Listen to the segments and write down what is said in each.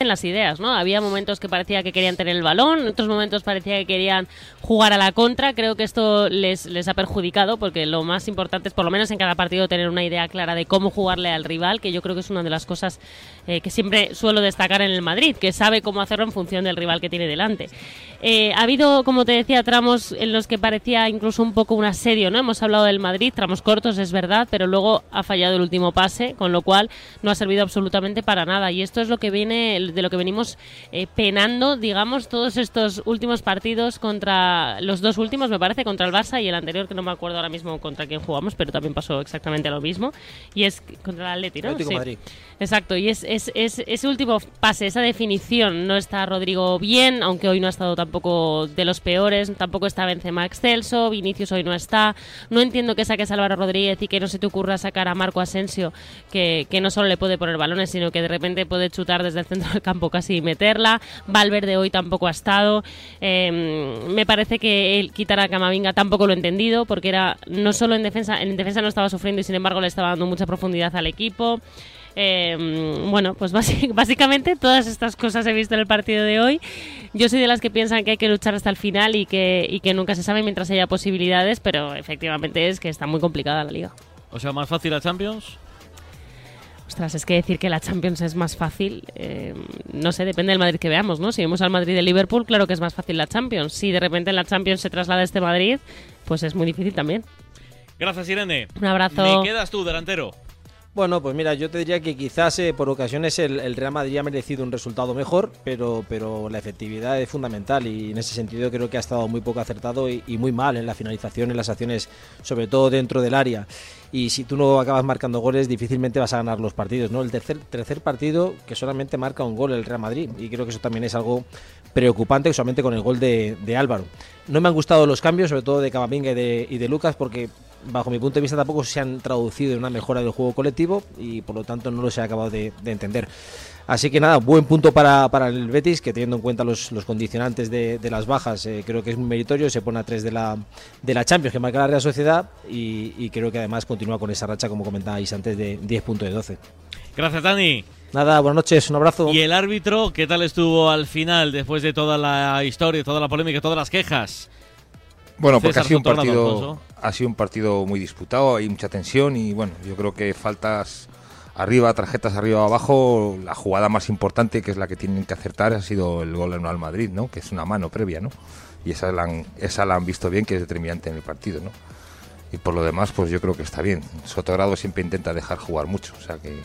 en las ideas, ¿no? Había momentos que parecía que querían tener el balón, otros momentos parecía que querían jugar a la contra. Creo que esto les, les ha perjudicado porque lo más importante es, por lo menos en cada partido, tener una idea clara de cómo jugarle al rival, que yo creo que es una de las cosas eh, que siempre suelo destacar en el Madrid, que sabe cómo hacerlo en función del rival que tiene delante. Eh, ha habido, como te decía, tramos en los que parecía incluso un poco un asedio, ¿no? Hemos hablado del Madrid, tramos cortos, es verdad, pero luego ha fallado el último pase, con lo cual no ha servido absolutamente para nada. Y esto es lo que viene, de lo que venimos eh, penando, digamos, todos estos últimos partidos contra los dos últimos, me parece, contra el Barça y el anterior, que no me acuerdo ahora mismo contra quién jugamos, pero también pasó exactamente lo mismo. Y es contra el Atleti, ¿no? Atlético Sí. Madrid. Exacto, y es, es, es- ese último pase, esa definición, no está Rodrigo bien, aunque hoy no ha estado tampoco de los peores, tampoco está Benzema excelso, Vinicius hoy no está, no entiendo que saques a Rodríguez y que no se te ocurra sacar a Marco Asensio, que, no solo le puede poner balones, sino que de repente puede chutar desde el centro del campo casi y meterla, Valverde hoy tampoco ha estado, Eh, me parece que el quitar a Camavinga tampoco lo he entendido, porque era no solo en defensa, en defensa no estaba sufriendo y sin embargo le estaba dando mucha profundidad al equipo. Eh, bueno, pues básicamente todas estas cosas he visto en el partido de hoy. Yo soy de las que piensan que hay que luchar hasta el final y que, y que nunca se sabe mientras haya posibilidades, pero efectivamente es que está muy complicada la liga. O sea, más fácil la Champions. Ostras, es que decir que la Champions es más fácil, eh, no sé, depende del Madrid que veamos, ¿no? Si vemos al Madrid de Liverpool, claro que es más fácil la Champions. Si de repente en la Champions se traslada este Madrid, pues es muy difícil también. Gracias, Irene. Un abrazo. Me quedas tú, delantero. Bueno, pues mira, yo te diría que quizás eh, por ocasiones el, Real Madrid ha merecido un resultado mejor, pero, pero la efectividad es fundamental y en ese sentido creo que ha estado muy poco acertado y, muy mal en la finalización, en las acciones, sobre todo dentro del área. Y si tú no acabas marcando goles, difícilmente vas a ganar los partidos. ¿no? El tercer, tercer partido que solamente marca un gol el Real Madrid y creo que eso también es algo preocupante, solamente con el gol de, de Álvaro. No me han gustado los cambios, sobre todo de Camavinga y de, y de Lucas, porque bajo mi punto de vista tampoco se han traducido en una mejora del juego colectivo y por lo tanto no los he acabado de, de entender. Así que nada, buen punto para, para el Betis, que teniendo en cuenta los, los condicionantes de, de las bajas, eh, creo que es muy meritorio, se pone a 3 de la, de la Champions, que marca la Real Sociedad, y, y creo que además continúa con esa racha, como comentabais antes, de 10 puntos de 12. Gracias, Dani. Nada, buenas noches, un abrazo. ¿Y el árbitro qué tal estuvo al final, después de toda la historia, toda la polémica, todas las quejas? Bueno, porque César ha sido un partido, ha sido un partido muy disputado, hay mucha tensión y bueno, yo creo que faltas arriba, tarjetas arriba abajo, la jugada más importante que es la que tienen que acertar ha sido el gol al Madrid, ¿no? Que es una mano previa, ¿no? Y esa la han, esa la han visto bien, que es determinante en el partido, ¿no? Y por lo demás, pues yo creo que está bien. Sotogrado siempre intenta dejar jugar mucho, o sea que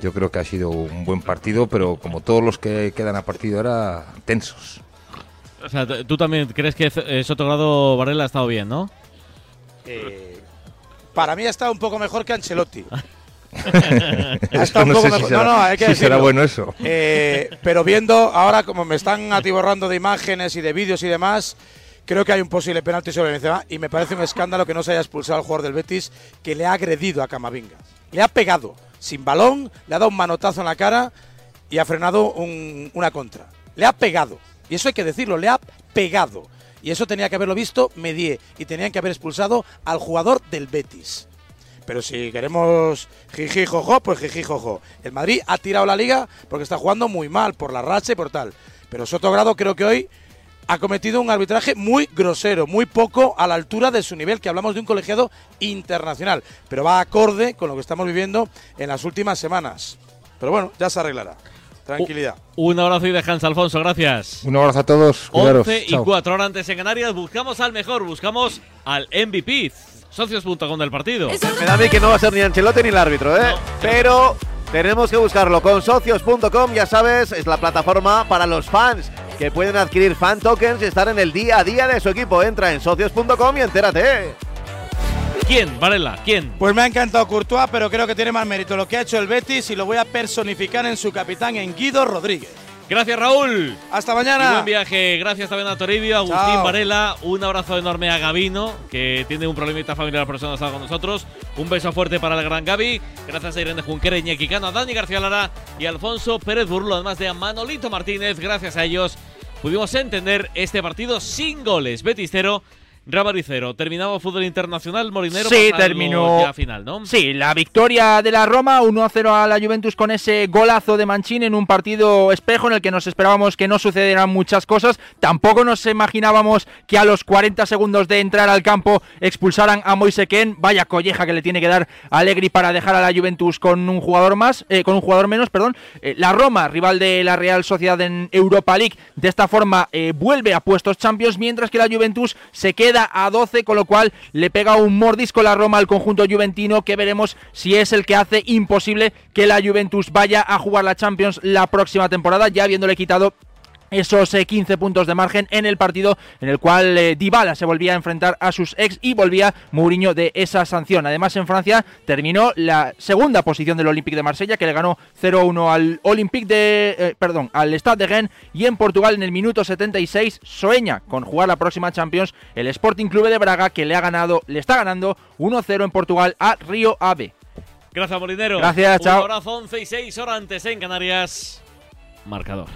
yo creo que ha sido un buen partido, pero como todos los que quedan a partir de ahora, tensos. O sea, tú también crees que Sotogrado Varela ha estado bien, ¿no? Eh, para mí ha estado un poco mejor que Ancelotti. Esto estado un no poco sé si mejor. será, No, no, hay que si será decirlo. bueno eso. Eh, pero viendo ahora como me están atiborrando de imágenes y de vídeos y demás, creo que hay un posible penalti sobre Benzema y me parece un escándalo que no se haya expulsado al jugador del Betis que le ha agredido a Camavinga. Le ha pegado sin balón, le ha dado un manotazo en la cara y ha frenado un- una contra. Le ha pegado. Y eso hay que decirlo, le ha pegado. Y eso tenía que haberlo visto Medie y tenían que haber expulsado al jugador del Betis. Pero si queremos jiji jojo, pues jiji. El Madrid ha tirado la liga porque está jugando muy mal por la racha y por tal. Pero Sotogrado creo que hoy ha cometido un arbitraje muy grosero, muy poco a la altura de su nivel, que hablamos de un colegiado internacional. Pero va acorde con lo que estamos viviendo en las últimas semanas. Pero bueno, ya se arreglará. Tranquilidad. Un abrazo y descansa, Alfonso, gracias. Un abrazo a todos. Cuidaros. 11 y Chao. 4 horas antes en Canarias. Buscamos al mejor, buscamos al MVP. Socios.com del partido. Me da a mí que no va a ser ni Ancelotti ni el árbitro, ¿eh? Pero tenemos que buscarlo con socios.com, ya sabes, es la plataforma para los fans que pueden adquirir fan tokens y estar en el día a día de su equipo. Entra en socios.com y entérate. ¿Quién, Varela? ¿Quién? Pues me ha encantado Courtois, pero creo que tiene más mérito lo que ha hecho el Betis y lo voy a personificar en su capitán, en Guido Rodríguez. Gracias, Raúl. Hasta Y mañana. buen viaje. Gracias también a Toribio, a Agustín Chao. Varela. Un abrazo enorme a Gavino, que tiene un problemita familiar por eso no está con nosotros. Un beso fuerte para el gran Gaby. Gracias a Irene Junquera, Iñaki Cano, a Dani García Lara y a Alfonso Pérez Burlo, además de a Manolito Martínez. Gracias a ellos pudimos entender este partido sin goles. Betis 0, 0. Terminado fútbol internacional, Molinero. Sí, algo terminó. Ya final, ¿no? Sí, la victoria de la Roma, 1-0 a la Juventus con ese golazo de Mancini en un partido espejo en el que nos esperábamos que no sucedieran muchas cosas. Tampoco nos imaginábamos que a los 40 segundos de entrar al campo expulsaran a Moise Ken. Vaya colleja que le tiene que dar a Allegri para dejar a la Juventus con un jugador más, eh, con un jugador menos, perdón. Eh, la Roma, rival de la Real Sociedad en Europa League, de esta forma eh, vuelve a puestos Champions, mientras que la Juventus se queda a 12, con lo cual le pega un mordisco la Roma al conjunto juventino que veremos si es el que hace imposible que la Juventus vaya a jugar la Champions la próxima temporada, ya habiéndole quitado esos 15 eh, puntos de margen en el partido en el cual eh, Dybala se volvía a enfrentar a sus ex y volvía Mourinho de esa sanción. Además en Francia terminó la segunda posición del Olympique de Marsella que le ganó 0-1 al Olympique de eh, perdón, al Stade de Rennes y en Portugal en el minuto 76 sueña con jugar la próxima Champions el Sporting Clube de Braga que le ha ganado le está ganando 1-0 en Portugal a Río Ave. Gracias, Molinero. Gracias, Un chao. abrazo, 11 y 6 horas antes en Canarias. Marcador.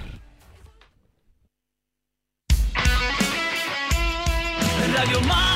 Radio Marca.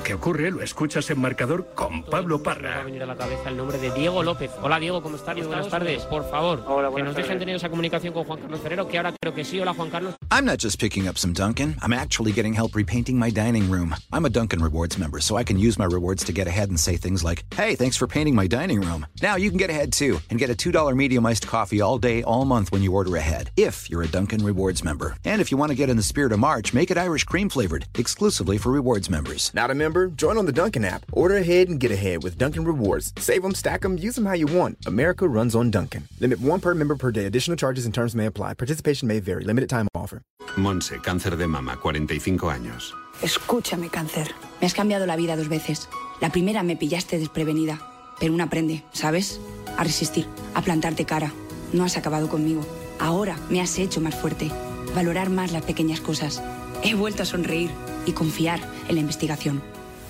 Lo que ocurre lo escuchas en marcador con Pablo Me va a venir a la cabeza el nombre de Diego López. Hola Diego, ¿cómo estás? Buenas tardes. Por favor, que nos dejen tener esa comunicación con Juan Carlos Ferrero, que ahora creo que sí. Hola Juan Carlos. I'm not just picking up some Dunkin', I'm actually getting help repainting my dining room. I'm a Dunkin' Rewards member, so I can use my rewards to get ahead and say things like, hey, thanks for painting my dining room. Now you can get ahead too and get a $2 medium iced coffee all day, all month when you order ahead, if you're a Dunkin' Rewards member. And if you want to get in the spirit of March, make it Irish cream flavored, exclusively for rewards members. Not a member? Join on the Dunkin' app. Order ahead and get ahead with Dunkin' Rewards. Save them, stack them, use them how you want. America runs on Dunkin'. Limit one per member per day. Additional charges and terms may apply. Participation may vary. Limited time offer. Monse, cáncer de mama, 45 años. Escúchame, cáncer. Me has cambiado la vida dos veces. La primera me pillaste desprevenida. Pero uno aprende, ¿sabes? A resistir, a plantarte cara. No has acabado conmigo. Ahora me has hecho más fuerte. Valorar más las pequeñas cosas. He vuelto a sonreír y confiar en la investigación.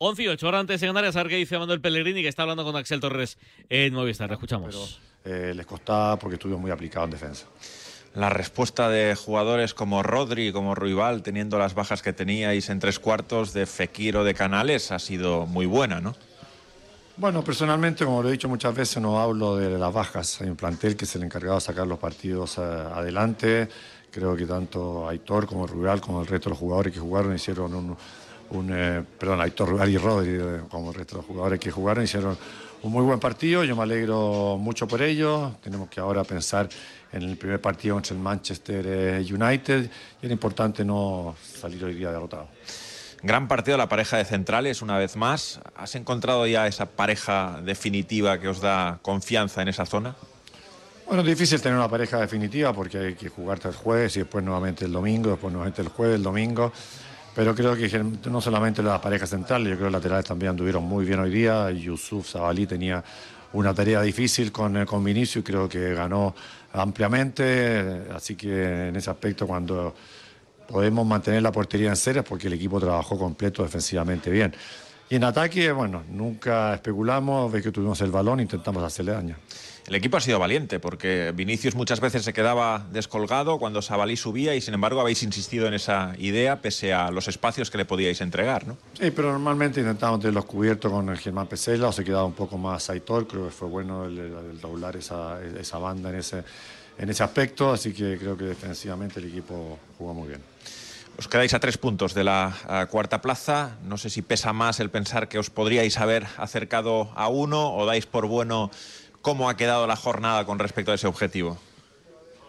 Once y 8 horas antes en Canarias, a ver qué dice Manuel Pellegrini, que está hablando con Axel Torres en Movistar. Escuchamos. eh, les costaba porque estuvimos muy aplicados en defensa. La respuesta de jugadores como Rodri, como Ruibal, teniendo las bajas que teníais en tres cuartos de Fekir o de Canales, ha sido muy buena, ¿no? Bueno, personalmente, como lo he dicho muchas veces, no hablo de las bajas. Hay un plantel que es el encargado de sacar los partidos eh, adelante. Creo que tanto Aitor como Rural, como el resto de los jugadores que jugaron, hicieron un. Un, eh, perdón, Aitor Rural y Rodri, eh, como el resto de los jugadores que jugaron, hicieron un muy buen partido. Yo me alegro mucho por ello. Tenemos que ahora pensar en el primer partido contra el Manchester eh, United y era importante no salir hoy día derrotado. Gran partido la pareja de centrales, una vez más. ¿Has encontrado ya esa pareja definitiva que os da confianza en esa zona? Bueno, es difícil tener una pareja definitiva porque hay que jugar el jueves y después nuevamente el domingo, después nuevamente el jueves, el domingo. Pero creo que no solamente las parejas centrales, yo creo que los laterales también anduvieron muy bien hoy día. Yusuf Zabalí tenía una tarea difícil con, eh, con Vinicius creo que ganó ampliamente. Así que en ese aspecto, cuando podemos mantener la portería en cero, porque el equipo trabajó completo defensivamente bien. Y en ataque, bueno, nunca especulamos, ve que tuvimos el balón, intentamos hacerle daño. El equipo ha sido valiente, porque Vinicius muchas veces se quedaba descolgado cuando Sabalí subía y sin embargo habéis insistido en esa idea pese a los espacios que le podíais entregar, ¿no? Sí, pero normalmente intentamos tenerlos cubiertos con el Germán Pesela o se quedaba un poco más Aitor. Creo que fue bueno el, el doblar esa, esa banda en ese, en ese aspecto, así que creo que defensivamente el equipo jugó muy bien. Os quedáis a tres puntos de la cuarta plaza. No sé si pesa más el pensar que os podríais haber acercado a uno o dais por bueno cómo ha quedado la jornada con respecto a ese objetivo.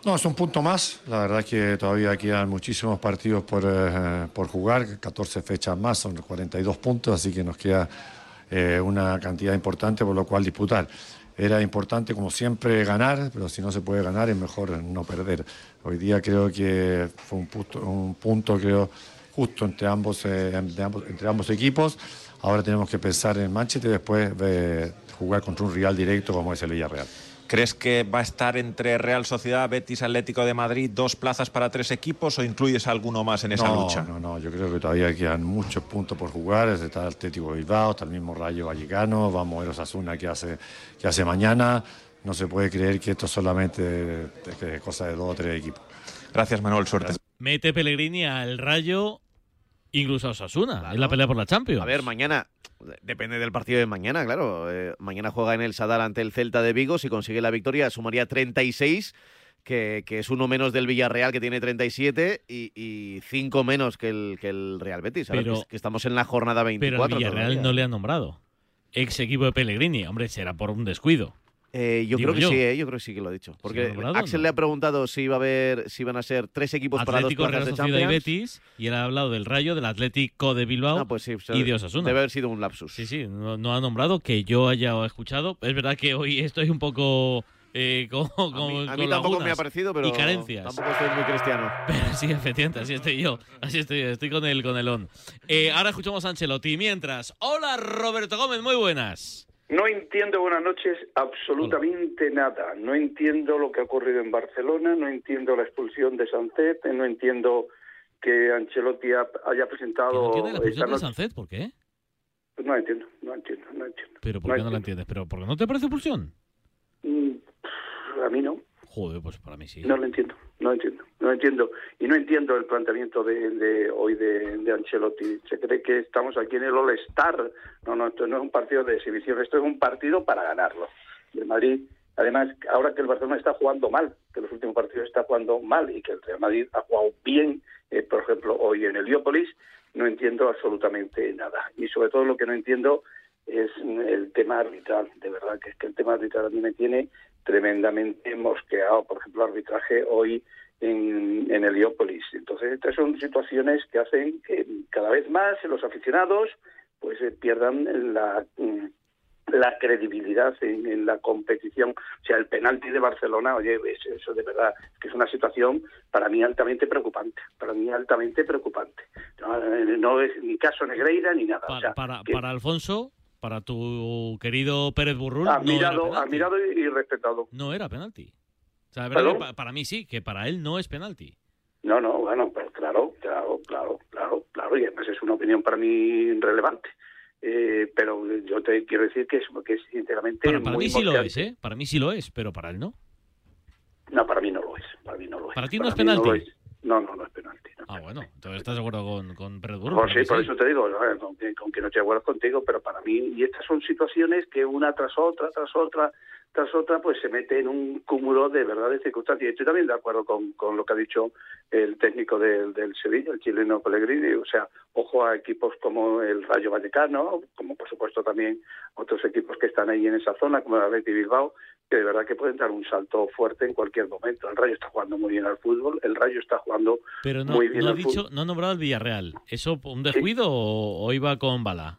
No, es un punto más. La verdad es que todavía quedan muchísimos partidos por, eh, por jugar, 14 fechas más, son 42 puntos, así que nos queda eh, una cantidad importante por lo cual disputar. Era importante, como siempre, ganar, pero si no se puede ganar es mejor no perder. Hoy día creo que fue un punto, un punto creo, justo entre ambos, eh, entre ambos, entre ambos equipos. Ahora tenemos que pensar en Manchester y después de jugar contra un rival directo como es el Villarreal. ¿Crees que va a estar entre Real Sociedad, Betis, Atlético de Madrid, dos plazas para tres equipos o incluyes alguno más en esa no, lucha? No, no, yo creo que todavía quedan muchos puntos por jugar. Está el Atlético de Bilbao, está el mismo Rayo Vallecano, vamos a ver Osasuna que hace, que hace mañana. No se puede creer que esto es solamente es cosa de dos o tres equipos. Gracias, Manuel. Suerte. Mete Pellegrini al Rayo, incluso a Osasuna, en la pelea por la Champions. A ver, mañana, depende del partido de mañana, claro. Eh, mañana juega en el Sadar ante el Celta de Vigo. Si consigue la victoria, sumaría 36, que, que es uno menos del Villarreal, que tiene 37, y, y cinco menos que el, que el Real Betis. Pero- que, que estamos en la jornada 24. Pero el Villarreal todavía. no le han nombrado. Ex equipo de Pellegrini. Hombre, será por un descuido. Eh, yo Digo creo que yo. sí, eh, yo creo que sí que lo ha dicho. Porque ha Axel no? le ha preguntado si iba a haber, si iban a ser tres equipos Atlético, para Real dos plazas de Sociedad y Champions. Betis. Y él ha hablado del Rayo, del Atlético de Bilbao Ah, pues sí, y de Osasuna. Debe haber sido un lapsus. Sí, sí, no, no ha nombrado que yo haya escuchado. Es verdad que hoy estoy un poco eh, con, A con- mí, a con mí tampoco me ha parecido, pero y carencias. tampoco estoy muy cristiano. Pero sí, efectivamente, así estoy yo. Así estoy, estoy con el, con el on. Eh, ahora escuchamos a Ancelotti. Mientras, hola Roberto Gómez, muy buenas. No entiendo, buenas noches, absolutamente nada. No entiendo lo que ha ocurrido en Barcelona, no entiendo la expulsión de Sancet, no entiendo que Ancelotti ha- haya presentado... ¿No la expulsión de Sancet? ¿Por qué? No entiendo, no entiendo, no entiendo. ¿Pero por No qué no la entiendes? ¿Pero por qué no te parece expulsión? Mm, A mí no, Pues no lo entiendo, no entiendo, no entiendo. Y no entiendo el planteamiento de, hoy de, de Ancelotti. Se cree que estamos aquí en el All-Star. No, no, esto no es un partido de exhibición, esto es un partido para ganarlo. El Madrid, además, ahora que el Barcelona está jugando mal, que los últimos partidos está jugando mal y que el Real Madrid ha jugado bien, eh, por ejemplo, hoy en Heliópolis, no entiendo absolutamente nada. Y sobre todo lo que no entiendo es el tema arbitral. De verdad que es que el tema arbitral a mí me tiene tremendamente mosqueado. Por ejemplo, arbitraje hoy en, en Heliópolis. Entonces, estas son situaciones que hacen que cada vez más los aficionados pues eh, pierdan la mm, la credibilidad en, en la competición. O sea, el penalti de Barcelona, oye, es- eso de verdad, que es una situación para mí altamente preocupante, para mí altamente preocupante. No, eh, no es ni caso Negreira ni nada. o sea, Para, que para Alfonso, para tu querido Pérez Burrul, no admirado, penalti. admirado y, respetado. No era penalti. O sea, es verdad para mí sí, que para él no es penalti. No, no, bueno, pues claro, claro, claro, claro, claro, y además es una opinión para mí relevante. Eh, pero yo te quiero decir que es, que es sinceramente Para, para muy mí sí lo es, ¿eh? Para mí sí lo es, pero para él no. No, para mí no lo es, para mí no lo es. ¿Para ti no es mí lo penalti? es. No, no, no es penalti. Ah, bueno, entonces estás de acuerdo con, con Burrul. Pues sí, por eso te digo, ¿no? con, que, con que no estoy de acuerdo contigo, pero para mí, y estas son situaciones que una tras otra, tras otra, tras otra, pues se mete en un cúmulo de verdad de circunstancias. Y estoy también de acuerdo con, con lo que ha dicho el técnico del, del Sevilla, el chileno Pellegrini, o sea, ojo a equipos como el Rayo Vallecano, como por supuesto también otros equipos que están ahí en esa zona, como el Atleti Bilbao, que de verdad que pueden dar un salto fuerte en cualquier momento. El Rayo está jugando muy bien al fútbol, el Rayo está jugando Pero no, muy bien no ha al dicho, fútbol. no ha nombrado al Villarreal. ¿Eso un descuido o, o iba con bala?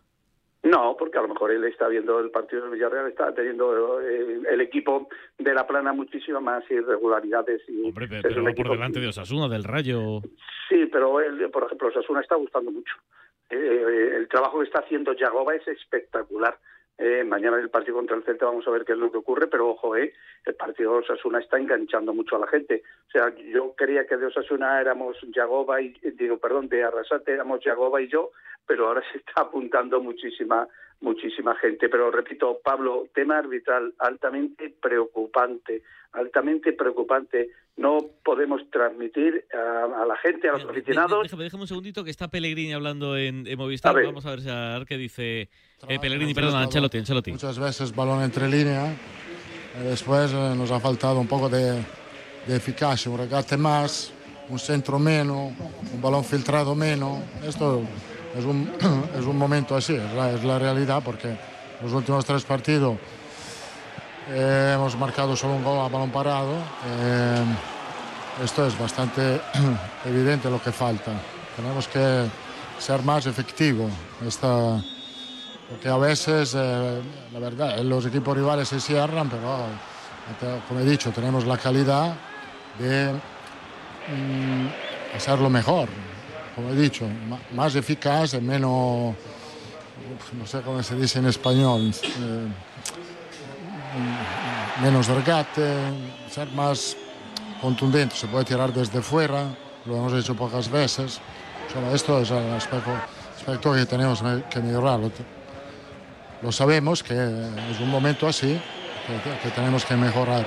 No, porque a lo mejor él está viendo el partido del Villarreal, está teniendo eh, el equipo de la plana muchísimas más irregularidades. Y Hombre, pero, es pero un va equipo por delante de Osasuna, del Rayo. Sí, pero él, por ejemplo, Osasuna está gustando mucho. Eh, el trabajo que está haciendo Yagoba es espectacular. Eh, mañana en el partido contra el Celta vamos a ver qué es lo que ocurre, pero ojo, eh, el partido de Osasuna está enganchando mucho a la gente. O sea, yo quería que de Osasuna éramos Yagoba y, digo, perdón, de Arrasate éramos Yagoba y yo. pero ahora se está apuntando muchísima muchísima gente. Pero repito, Pablo, tema arbitral altamente preocupante, altamente preocupante. No podemos transmitir a, a la gente, a los aficionados. Déjame, déjame un segundito que está Pellegrini hablando en, en Movistar. Vamos a ver, si a ver qué dice eh, Pellegrini, perdón, Ancelotti, Ancelotti. Muchas veces balón entre línea. y Después eh, nos ha faltado un poco de, de eficacia, un regate más, un centro menos, un balón filtrado menos. Esto es un, es un momento así, es la, es la realidad porque los últimos tres partidos eh, hemos marcado solo un gol a balón parado. Eh, esto es bastante evidente lo que falta. Tenemos que ser más efectivos. Esta, porque a veces, eh, la verdad, los equipos rivales se cierran, pero como he dicho, tenemos la calidad de mm, hacerlo mejor. Como he dicho, más eficaz menos, no sé cómo se dice en español, eh, menos regate, ser más contundente. Se puede tirar desde fuera, lo hemos hecho pocas veces. Solo esto es el aspecto, aspecto que tenemos que mejorar. Lo sabemos que es un momento así que, que tenemos que mejorar.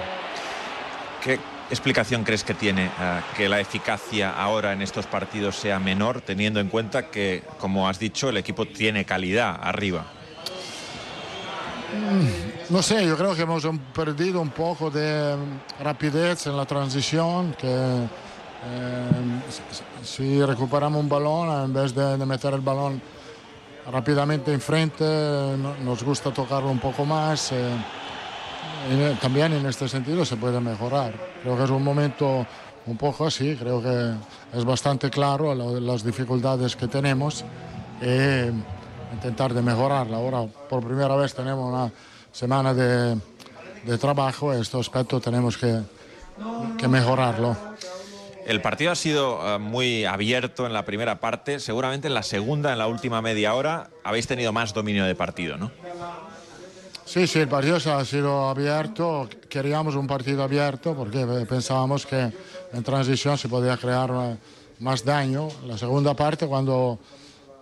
¿Qué explicación crees que tiene eh, que la eficacia ahora en estos partidos sea menor, teniendo en cuenta que, como has dicho, el equipo tiene calidad arriba? Mm, No sé, yo creo que hemos perdido un poco de mm, rapidez en la transición, que eh, si recuperamos un balón, en vez de, de meter el balón rápidamente enfrente, no- nos gusta tocarlo un poco más. eh, eh, también en este sentido se puede mejorar. Creo que es un momento un poco así, creo que es bastante claro lo- las dificultades que tenemos y intentar de mejorarla. Ahora por primera vez tenemos una semana de, de trabajo este aspecto tenemos que, que mejorarlo. El partido ha sido eh, muy abierto en la primera parte, seguramente en la segunda, en la última media hora, habéis tenido más dominio de partido, ¿no? Sí, sí, el partido ha sido abierto. Queríamos un partido abierto porque pensábamos que en transición se podía crear eh, más daño. La segunda parte, cuando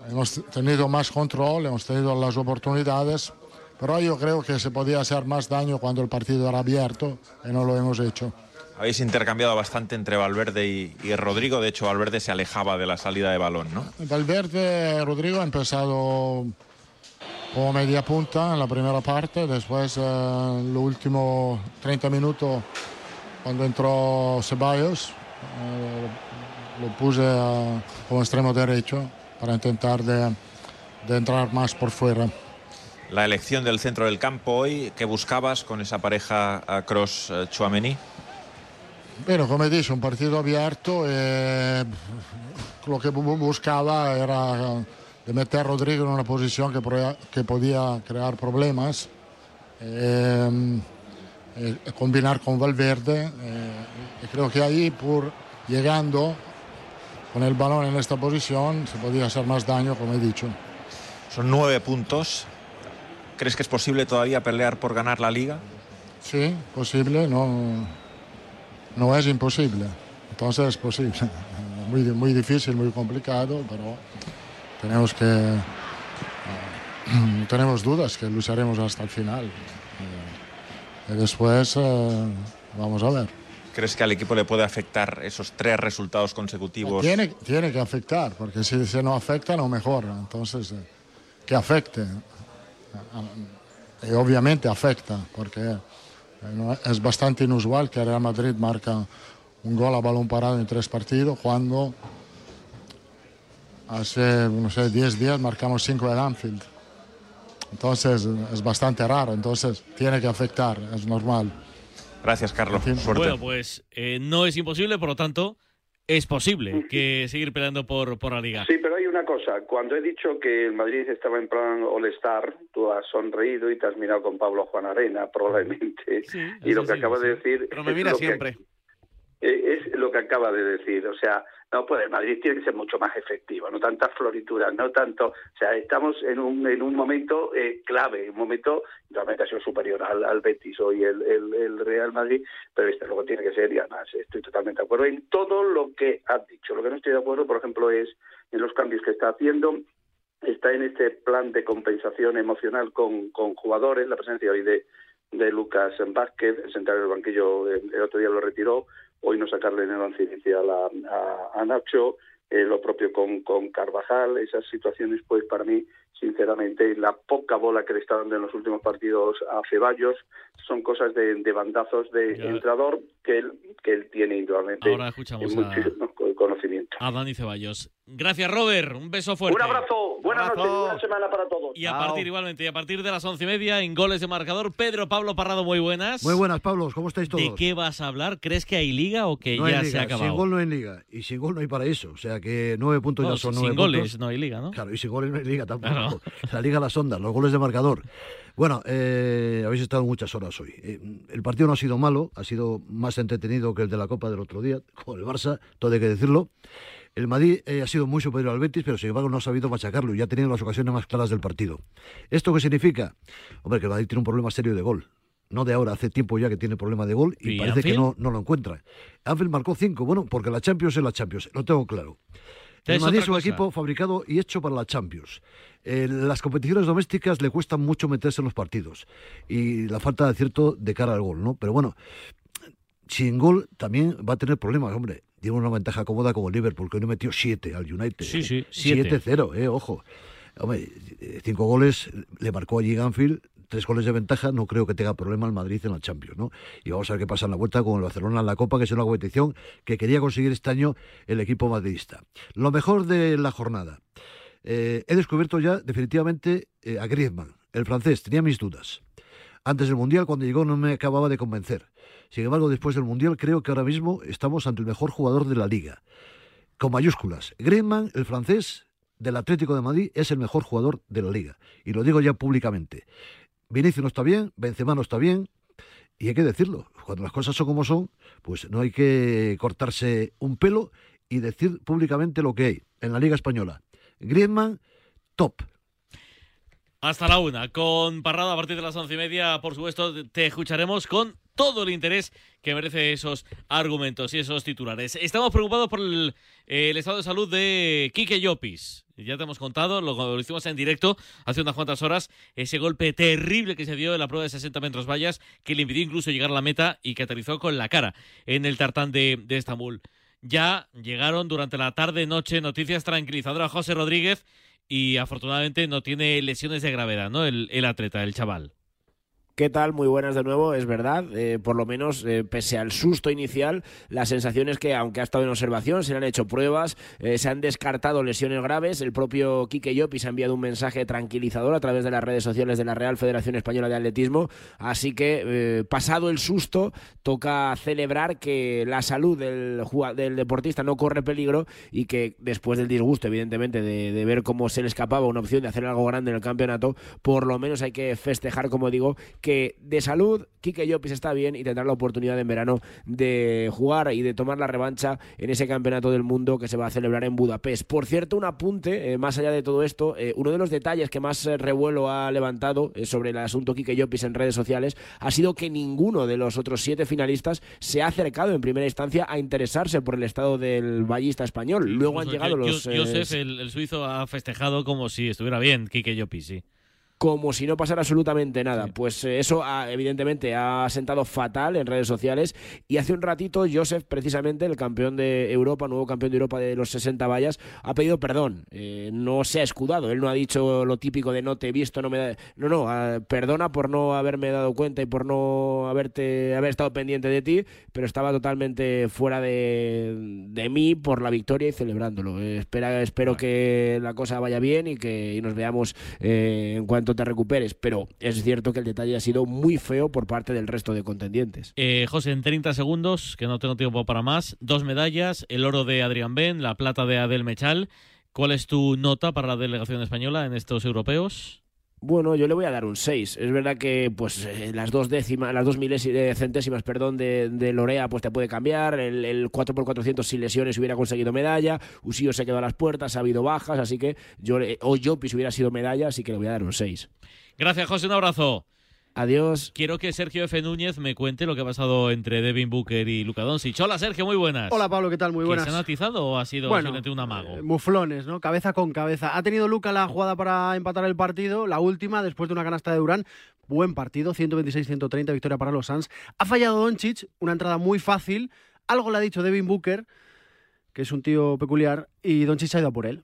hemos tenido más control, hemos tenido las oportunidades, pero yo creo que se podía hacer más daño cuando el partido era abierto y no lo hemos hecho. Habéis intercambiado bastante entre Valverde y, y Rodrigo, de hecho Valverde se alejaba de la salida de balón, ¿no? Valverde, Rodrigo ha empezado como media punta en la primera parte, después eh, en los últimos 30 minutos cuando entró Ceballos eh, lo puse eh, como extremo derecho para intentar de, de entrar más por fuera. La elección del centro del campo hoy, ¿qué buscabas con esa pareja eh, Cross-Chuamení? Pero como he dicho, un partido abierto, eh, lo que bu- buscaba era eh, de meter a Rodrigo en una posición que, que podía crear problemas, eh, eh, combinar con Valverde. eh, y creo que ahí, por llegando con el balón en esta posición, se podía hacer más daño, como he dicho. Son nueve puntos. ¿Crees que es posible todavía pelear por ganar la liga? Sí, posible, no, no es imposible. Entonces es posible. Muy, muy difícil, muy complicado, pero tenemos que. eh, tenemos dudas que lucharemos hasta el final. Eh, y después eh, vamos a ver. ¿Crees que al equipo le puede afectar esos tres resultados consecutivos? Tiene, tiene que afectar, porque si, si no afecta, no mejora. Entonces, eh, que afecte. Y obviamente afecta, porque eh, es bastante inusual que Real Madrid marca un gol a balón parado en tres partidos, cuando hace, no sé, 10 días marcamos cinco en Anfield. Entonces, es bastante raro, entonces tiene que afectar, es normal. Gracias, Carlos. Bueno, pues eh, no es imposible, por lo tanto, es posible que seguir peleando por, por la liga. Sí, pero hay una cosa. Cuando he dicho que el Madrid estaba en plan All-Star, tú has sonreído y te has mirado con Pablo Juan Arena, probablemente. y lo que sí, acaba sí. de decir. Pero me mira lo que- siempre. Eh, es lo que acaba de decir. O sea, no puede, Madrid tiene que ser mucho más efectivo, no tantas florituras, no tanto. O sea, estamos en un, en un momento eh, clave, un momento realmente ha sido superior al, al Betis hoy el, el, el Real Madrid, pero este luego tiene que ser, y además estoy totalmente de acuerdo en todo lo que has dicho. Lo que no estoy de acuerdo, por ejemplo, es en los cambios que está haciendo está en este plan de compensación emocional con, con jugadores, la presencia hoy de, de Lucas Vázquez, el sentar en el banquillo el otro día lo retiró, hoy no sacarle en el once inicial a, a, a Nacho, eh, lo propio con, con Carvajal, esas situaciones pues para mí sinceramente la poca bola que le está dando en los últimos partidos a Ceballos son cosas de, de bandazos de entrador que él, que él tiene indudablemente Ahora escuchamos a- conocimiento. A Dani Ceballos. Gracias, Robert. Un beso fuerte. Un abrazo, buenas noches, buena semana para todos. Y a partir igualmente, y a partir de las once y media, en goles de marcador, Pedro Pablo Parrado, muy buenas. Muy buenas, Pablos, ¿cómo estáis todos? ¿De qué vas a hablar? ¿Crees que hay liga o que no hay ya liga. se ha acabado? Sin gol no hay liga. Y sin gol no hay paraíso. O sea que nueve puntos No, ya son sin nueve goles puntos. no hay liga, ¿no? Claro, y sin goles no hay liga tampoco. Claro. La liga las ondas, los goles de marcador. Bueno, eh, habéis estado muchas horas hoy. Eh, el partido no ha sido malo, ha sido más entretenido que el de la Copa del otro día, con el Barça, todo hay que decirlo. El Madrid eh, ha sido muy superior al Betis, pero sin embargo no ha sabido machacarlo y ha tenido las ocasiones más claras del partido. ¿Esto qué significa? Hombre, que el Madrid tiene un problema serio de gol. No de ahora, hace tiempo ya que tiene problema de gol y, ¿Y parece que no, no lo encuentra. Anfield marcó cinco, bueno, porque la Champions es la Champions, lo tengo claro. El Madrid es un cosa. equipo fabricado y hecho para la Champions. Eh, las competiciones domésticas le cuestan mucho meterse en los partidos y la falta de acierto de cara al gol, ¿no? Pero bueno, sin gol también va a tener problemas, hombre. Tiene una ventaja cómoda como Liverpool, que no metió 7 al United. Sí, sí, siete. 7-0, eh, ojo. Hombre, eh, cinco goles le marcó allí Ganfield, tres goles de ventaja, no creo que tenga problema el Madrid en la Champions, ¿no? Y vamos a ver qué pasa en la vuelta con el Barcelona en la Copa, que es una competición que quería conseguir este año el equipo madridista. Lo mejor de la jornada. Eh, he descubierto ya definitivamente eh, a Griezmann, el francés, tenía mis dudas. Antes del Mundial, cuando llegó, no me acababa de convencer. Sin embargo, después del Mundial, creo que ahora mismo estamos ante el mejor jugador de la liga. Con mayúsculas. Griezmann, el francés del Atlético de Madrid, es el mejor jugador de la liga. Y lo digo ya públicamente. Vinicius no está bien, Benzema no está bien, y hay que decirlo. Cuando las cosas son como son, pues no hay que cortarse un pelo y decir públicamente lo que hay en la Liga Española. Griezmann, top. Hasta la una, con Parrado a partir de las once y media, por supuesto, te escucharemos con todo el interés que merece esos argumentos y esos titulares. Estamos preocupados por el, eh, estado de salud de Quique Llopis. Ya te hemos contado, lo, hicimos en directo hace unas cuantas horas, ese golpe terrible que se dio en la prueba de 60 metros vallas, que le impidió incluso llegar a la meta y que aterrizó con la cara en el tartán de, Estambul. Ya llegaron durante la tarde-noche noticias tranquilizadoras José Rodríguez y afortunadamente no tiene lesiones de gravedad, ¿no? El atleta, el chaval. ¿Qué tal? Muy buenas de nuevo, es verdad. eh, por lo menos, eh, pese al susto inicial, la sensación es que, aunque ha estado en observación, se le han hecho pruebas, eh, se han descartado lesiones graves. El propio Quique Llopis ha enviado un mensaje tranquilizador a través de las redes sociales de la Real Federación Española de Atletismo. Así que, pasado el susto, toca celebrar que la salud del deportista no corre peligro y que, después del disgusto, evidentemente, de, de ver cómo se le escapaba una opción de hacer algo grande en el campeonato, por lo menos hay que festejar, como digo, que de salud Quique Llopis está bien y tendrá la oportunidad en verano de jugar y de tomar la revancha en ese campeonato del mundo que se va a celebrar en Budapest. Por cierto, un apunte, eh, más allá de todo esto, eh, uno de los detalles que más eh, revuelo ha levantado eh, sobre el asunto Quique Llopis en redes sociales ha sido que ninguno de los otros siete finalistas se ha acercado en primera instancia a interesarse por el estado del ballista español. Luego han llegado Yo- los... Josef, el, el suizo, ha festejado como si estuviera bien, Quique Llopis, sí. Como si no pasara absolutamente nada. Pues eh, eso ha- evidentemente ha sentado fatal en redes sociales y hace un ratito Joseph, precisamente el campeón de Europa, nuevo campeón de Europa de los 60 vallas, ha pedido perdón. Eh, no se ha escudado, él no ha dicho lo típico de no te he visto, no me da... No, no, ah, perdona por no haberme dado cuenta y por no haberte haber estado pendiente de ti, pero estaba totalmente fuera de, de mí por la victoria y celebrándolo. Eh, espera, espero que la cosa vaya bien y que y nos veamos eh, en cuanto te recuperes, pero es cierto que el detalle ha sido muy feo por parte del resto de contendientes. Eh, José, en 30 segundos, que no tengo tiempo para más, dos medallas, el oro de Adrián Ben, la plata de Adel Mechal. ¿Cuál es tu nota para la delegación española en estos europeos? Bueno, yo le voy a dar un 6. Es verdad que pues eh, las dos décimas, las dos milesi- eh, centésimas, perdón, de, Lorea pues te puede cambiar. El, el 4x400 sin lesiones hubiera conseguido medalla. Usío se quedó a las puertas, ha habido bajas, así que yo le- o hubiera sido medalla, así que le voy a dar un 6. Gracias, José, un abrazo. Adiós. Quiero que Sergio F. Núñez me cuente lo que ha pasado entre Devin Booker y Luca Doncic. Hola, Sergio, muy buenas. Hola Pablo, ¿qué tal? Muy ¿Que buenas. ¿Se han atizado o ha sido Bueno, simplemente un amago? Eh, Muflones, ¿no? Cabeza con cabeza. Ha tenido Luca la jugada para empatar el partido, la última, después de una canasta de Durán. Buen partido, 126-130, victoria para los Suns. Ha fallado Doncic, una entrada muy fácil. Algo le ha dicho Devin Booker, que es un tío peculiar, y Doncic ha ido a por él.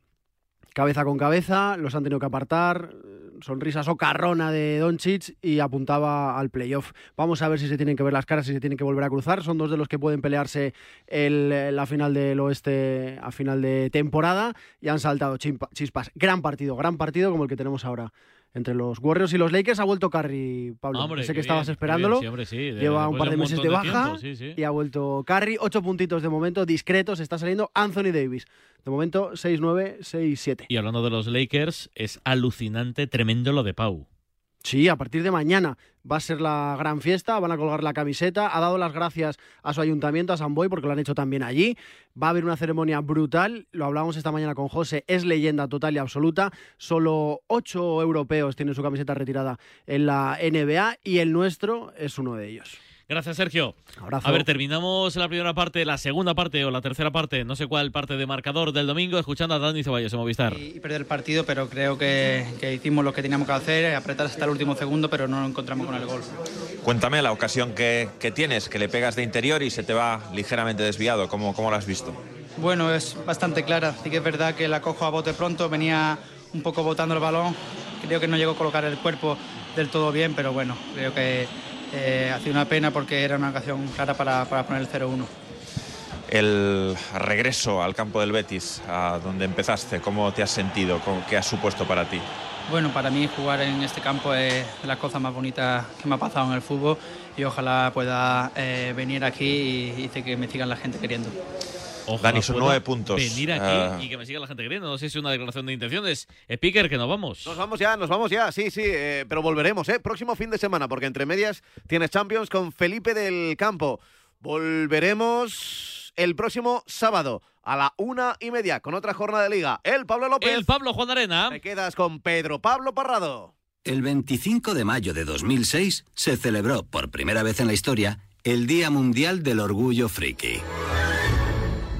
Cabeza con cabeza, los han tenido que apartar, sonrisa socarrona de Doncic y apuntaba al playoff. Vamos a ver si se tienen que ver las caras, si se tienen que volver a cruzar. Son dos de los que pueden pelearse el- la final del oeste a final de temporada y han saltado chispas. Gran partido, gran partido como el que tenemos ahora. Entre los Warriors y los Lakers ha vuelto Curry, Pablo. Hombre, sé que estabas bien, esperándolo. bien, sí, hombre, sí, de- Lleva un par de un meses de baja tiempo, sí, sí. y ha vuelto Curry. Ocho puntitos de momento, discretos. Está saliendo Anthony Davis. De momento 6-9, 6-7. Y hablando de los Lakers, es alucinante, tremendo lo de Pau. Sí, a partir de mañana va a ser la gran fiesta, van a colgar la camiseta, ha dado las gracias a su ayuntamiento, a San Boy, porque lo han hecho también allí. Va a haber una ceremonia brutal, lo hablábamos esta mañana con José, es leyenda total y absoluta. Solo ocho europeos tienen su camiseta retirada en la NBA y el nuestro es uno de ellos. Gracias, Sergio. Abrazo. A ver, terminamos la primera parte, la segunda parte o la tercera parte, no sé cuál parte de marcador del domingo, escuchando a Dani Ceballos en Movistar. y perder el partido, pero creo que, que hicimos lo que teníamos que hacer, apretar hasta el último segundo, pero no lo encontramos con el gol. Cuéntame la ocasión que, que tienes, que le pegas de interior y se te va ligeramente desviado. ¿Cómo, cómo lo has visto? Bueno, es bastante clara. Sí que es verdad que la cojo a bote pronto, venía un poco botando el balón. Creo que no llegó a colocar el cuerpo del todo bien, pero bueno, creo que eh, ha sido una pena porque era una ocasión clara para, para poner el 0-1. El regreso al campo del Betis, a donde empezaste, ¿cómo te has sentido? ¿Cómo- ¿Qué ha supuesto para ti? Bueno, para mí jugar en este campo es de las cosas más bonitas que me ha pasado en el fútbol y ojalá pueda eh, venir aquí y, y que me sigan la gente queriendo. Ojalá Dani, son nueve puntos. Venir aquí Ah. y que me siga la gente queriendo. No sé si es una declaración de intenciones. Speaker, que nos vamos. Nos vamos ya, nos vamos ya, sí, sí, eh, pero volveremos, ¿eh? Próximo fin de semana, porque entre medias tienes Champions con Felipe del Campo. Volveremos el próximo sábado a la una y media con otra jornada de liga. El Pablo López. El Pablo Juan Arena. Te quedas con Pedro Pablo Parrado. El 25 de mayo de 2006 se celebró por primera vez en la historia el Día Mundial del Orgullo Friki.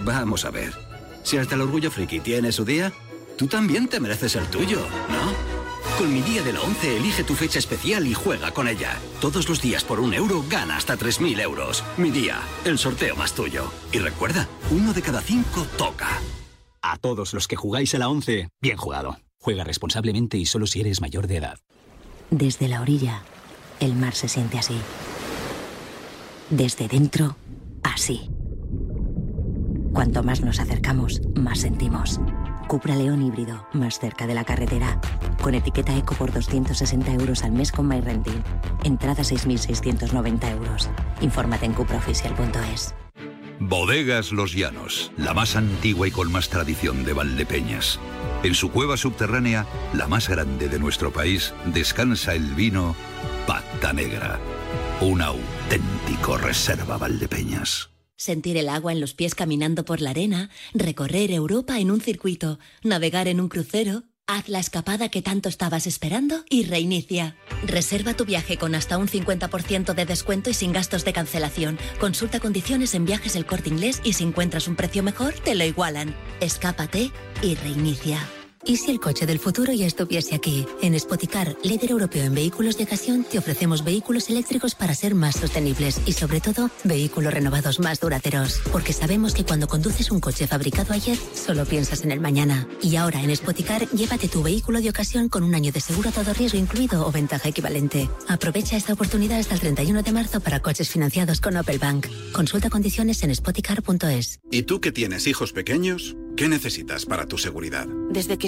Vamos a ver, si hasta el Orgullo Friki tiene su día, tú también te mereces el tuyo, ¿no? Con mi día de la 11 elige tu fecha especial y juega con ella. Todos los días por un euro gana hasta 3.000 euros. Mi día, el sorteo más tuyo. Y recuerda, uno de cada cinco toca. A todos los que jugáis a la 11, bien jugado. Juega responsablemente y solo si eres mayor de edad. Desde la orilla, el mar se siente así. Desde dentro, así. Cuanto más nos acercamos, más sentimos. Cupra León híbrido, más cerca de la carretera. Con etiqueta eco por 260 euros al mes con MyRenting. Entrada 6.690 euros. Infórmate en cupraoficial.es. Bodegas Los Llanos, la más antigua y con más tradición de Valdepeñas. En su cueva subterránea, la más grande de nuestro país, descansa el vino Pata Negra, un auténtico reserva Valdepeñas. Sentir el agua en los pies caminando por la arena, recorrer Europa en un circuito, navegar en un crucero. Haz la escapada que tanto estabas esperando y reinicia. Reserva tu viaje con hasta un 50% de descuento y sin gastos de cancelación. Consulta condiciones en viajes el corte inglés y si encuentras un precio mejor, te lo igualan. Escápate y reinicia. ¿Y si el coche del futuro ya estuviese aquí? En Spoticar, líder europeo en vehículos de ocasión, te ofrecemos vehículos eléctricos para ser más sostenibles y sobre todo, vehículos renovados más duraderos. Porque sabemos que cuando conduces un coche fabricado ayer, solo piensas en el mañana. Y ahora en Spoticar, llévate tu vehículo de ocasión con un año de seguro a todo riesgo incluido o ventaja equivalente. Aprovecha esta oportunidad hasta el 31 de marzo para coches financiados con Opel Bank. Consulta condiciones en spoticar.es. ¿Y tú que tienes hijos pequeños? ¿Qué necesitas para tu seguridad? Desde que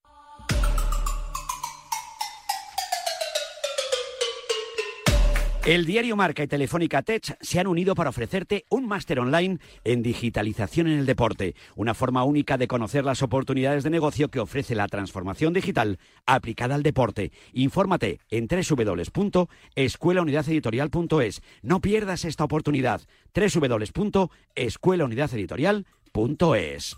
El diario Marca y Telefónica Tech se han unido para ofrecerte un máster online en digitalización en el deporte, una forma única de conocer las oportunidades de negocio que ofrece la transformación digital aplicada al deporte. Infórmate en www.escuelaunidadeditorial.es. No pierdas esta oportunidad. www.escuelaunidadeditorial.es.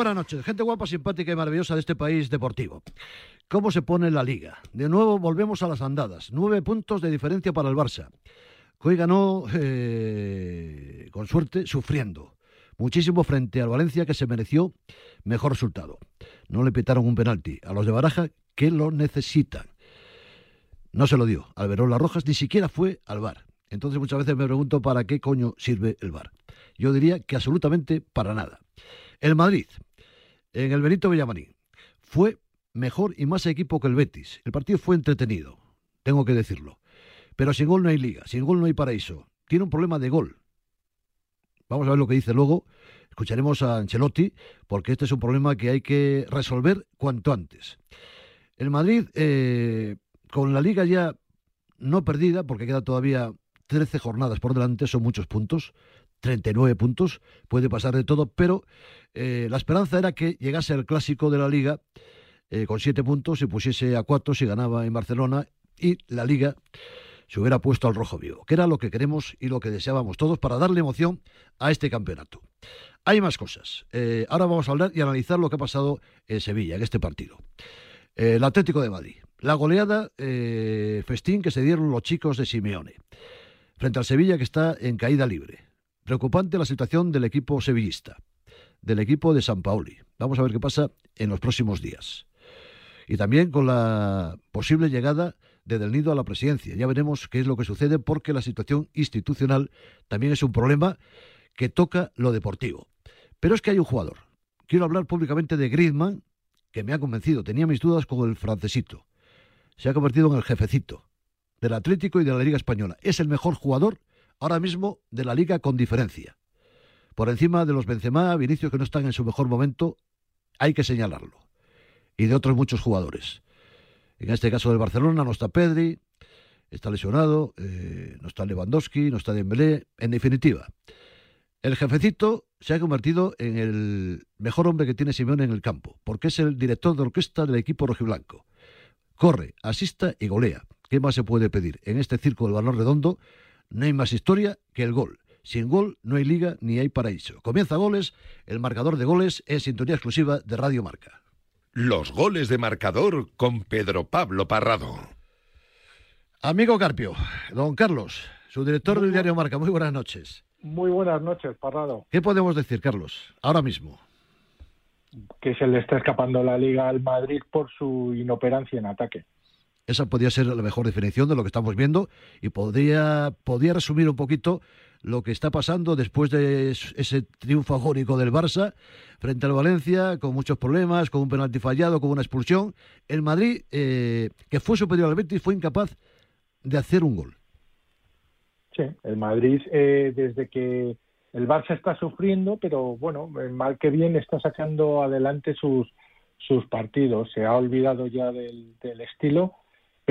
Buenas noches, gente guapa, simpática y maravillosa de este país deportivo. ¿Cómo se pone la liga? De nuevo volvemos a las andadas. Nueve puntos de diferencia para el Barça. Hoy ganó, eh, con suerte, sufriendo. Muchísimo frente al Valencia, que se mereció mejor resultado. No le pitaron un penalti a los de Baraja, que lo necesitan. No se lo dio. Alberón Las Rojas ni siquiera fue al bar. Entonces muchas veces me pregunto para qué coño sirve el bar. Yo diría que absolutamente para nada. El Madrid, en el Benito Villamarín, fue mejor y más equipo que el Betis. El partido fue entretenido, tengo que decirlo. Pero sin gol no hay liga, sin gol no hay paraíso. Tiene un problema de gol. Vamos a ver lo que dice luego. Escucharemos a Ancelotti, porque este es un problema que hay que resolver cuanto antes. El Madrid, eh, con la liga ya no perdida, porque queda todavía 13 jornadas por delante, son muchos puntos, 39 puntos, puede pasar de todo, pero eh, la esperanza era que llegase el clásico de la liga eh, con 7 puntos, se pusiese a 4 si ganaba en Barcelona y la liga se hubiera puesto al rojo vivo, que era lo que queremos y lo que deseábamos todos para darle emoción a este campeonato. Hay más cosas. Eh, ahora vamos a hablar y analizar lo que ha pasado en Sevilla, en este partido. el Atlético de Madrid. La goleada festín que se dieron los chicos de Simeone frente al Sevilla que está en caída libre. Preocupante la situación del equipo sevillista, del equipo de San Paoli. Vamos a ver qué pasa en los próximos días. Y también con la posible llegada de Del Nido a la presidencia. Ya veremos qué es lo que sucede porque la situación institucional también es un problema que toca lo deportivo. Pero es que hay un jugador. Quiero hablar públicamente de Griezmann, que me ha convencido. Tenía mis dudas con el francesito. Se ha convertido en el jefecito del Atlético y de la Liga Española. Es el mejor jugador ahora mismo de la liga con diferencia. Por encima de los Benzema, Vinicius que no están en su mejor momento, hay que señalarlo. Y de otros muchos jugadores. En este caso del Barcelona no está Pedri, está lesionado, eh, no está Lewandowski, no está Dembélé. En definitiva, el jefecito se ha convertido en el mejor hombre que tiene Simeone en el campo, porque es el director de orquesta del equipo rojiblanco. Corre, asista y golea. ¿Qué más se puede pedir? En este circo del balón redondo no hay más historia que el gol. Sin gol no hay liga ni hay paraíso. Comienza goles, el marcador de goles es sintonía exclusiva de Radio Marca. Los goles de marcador con Pedro Pablo Parrado. Amigo Carpio, don Carlos, su director del diario Marca, muy buenas noches. Muy buenas noches, Parrado. ¿Qué podemos decir, Carlos, ahora mismo? Que se le está escapando la liga al Madrid por su inoperancia en ataque. Esa podría ser la mejor definición de lo que estamos viendo y podría, podría resumir un poquito lo que está pasando después de ese triunfo agónico del Barça frente al Valencia, con muchos problemas, con un penalti fallado, con una expulsión. El Madrid, eh, que fue superior al Betis, fue incapaz de hacer un gol. Sí, el Madrid, eh, desde que el Barça está sufriendo, pero bueno, mal que bien está sacando adelante sus, sus partidos. Se ha olvidado ya del, del estilo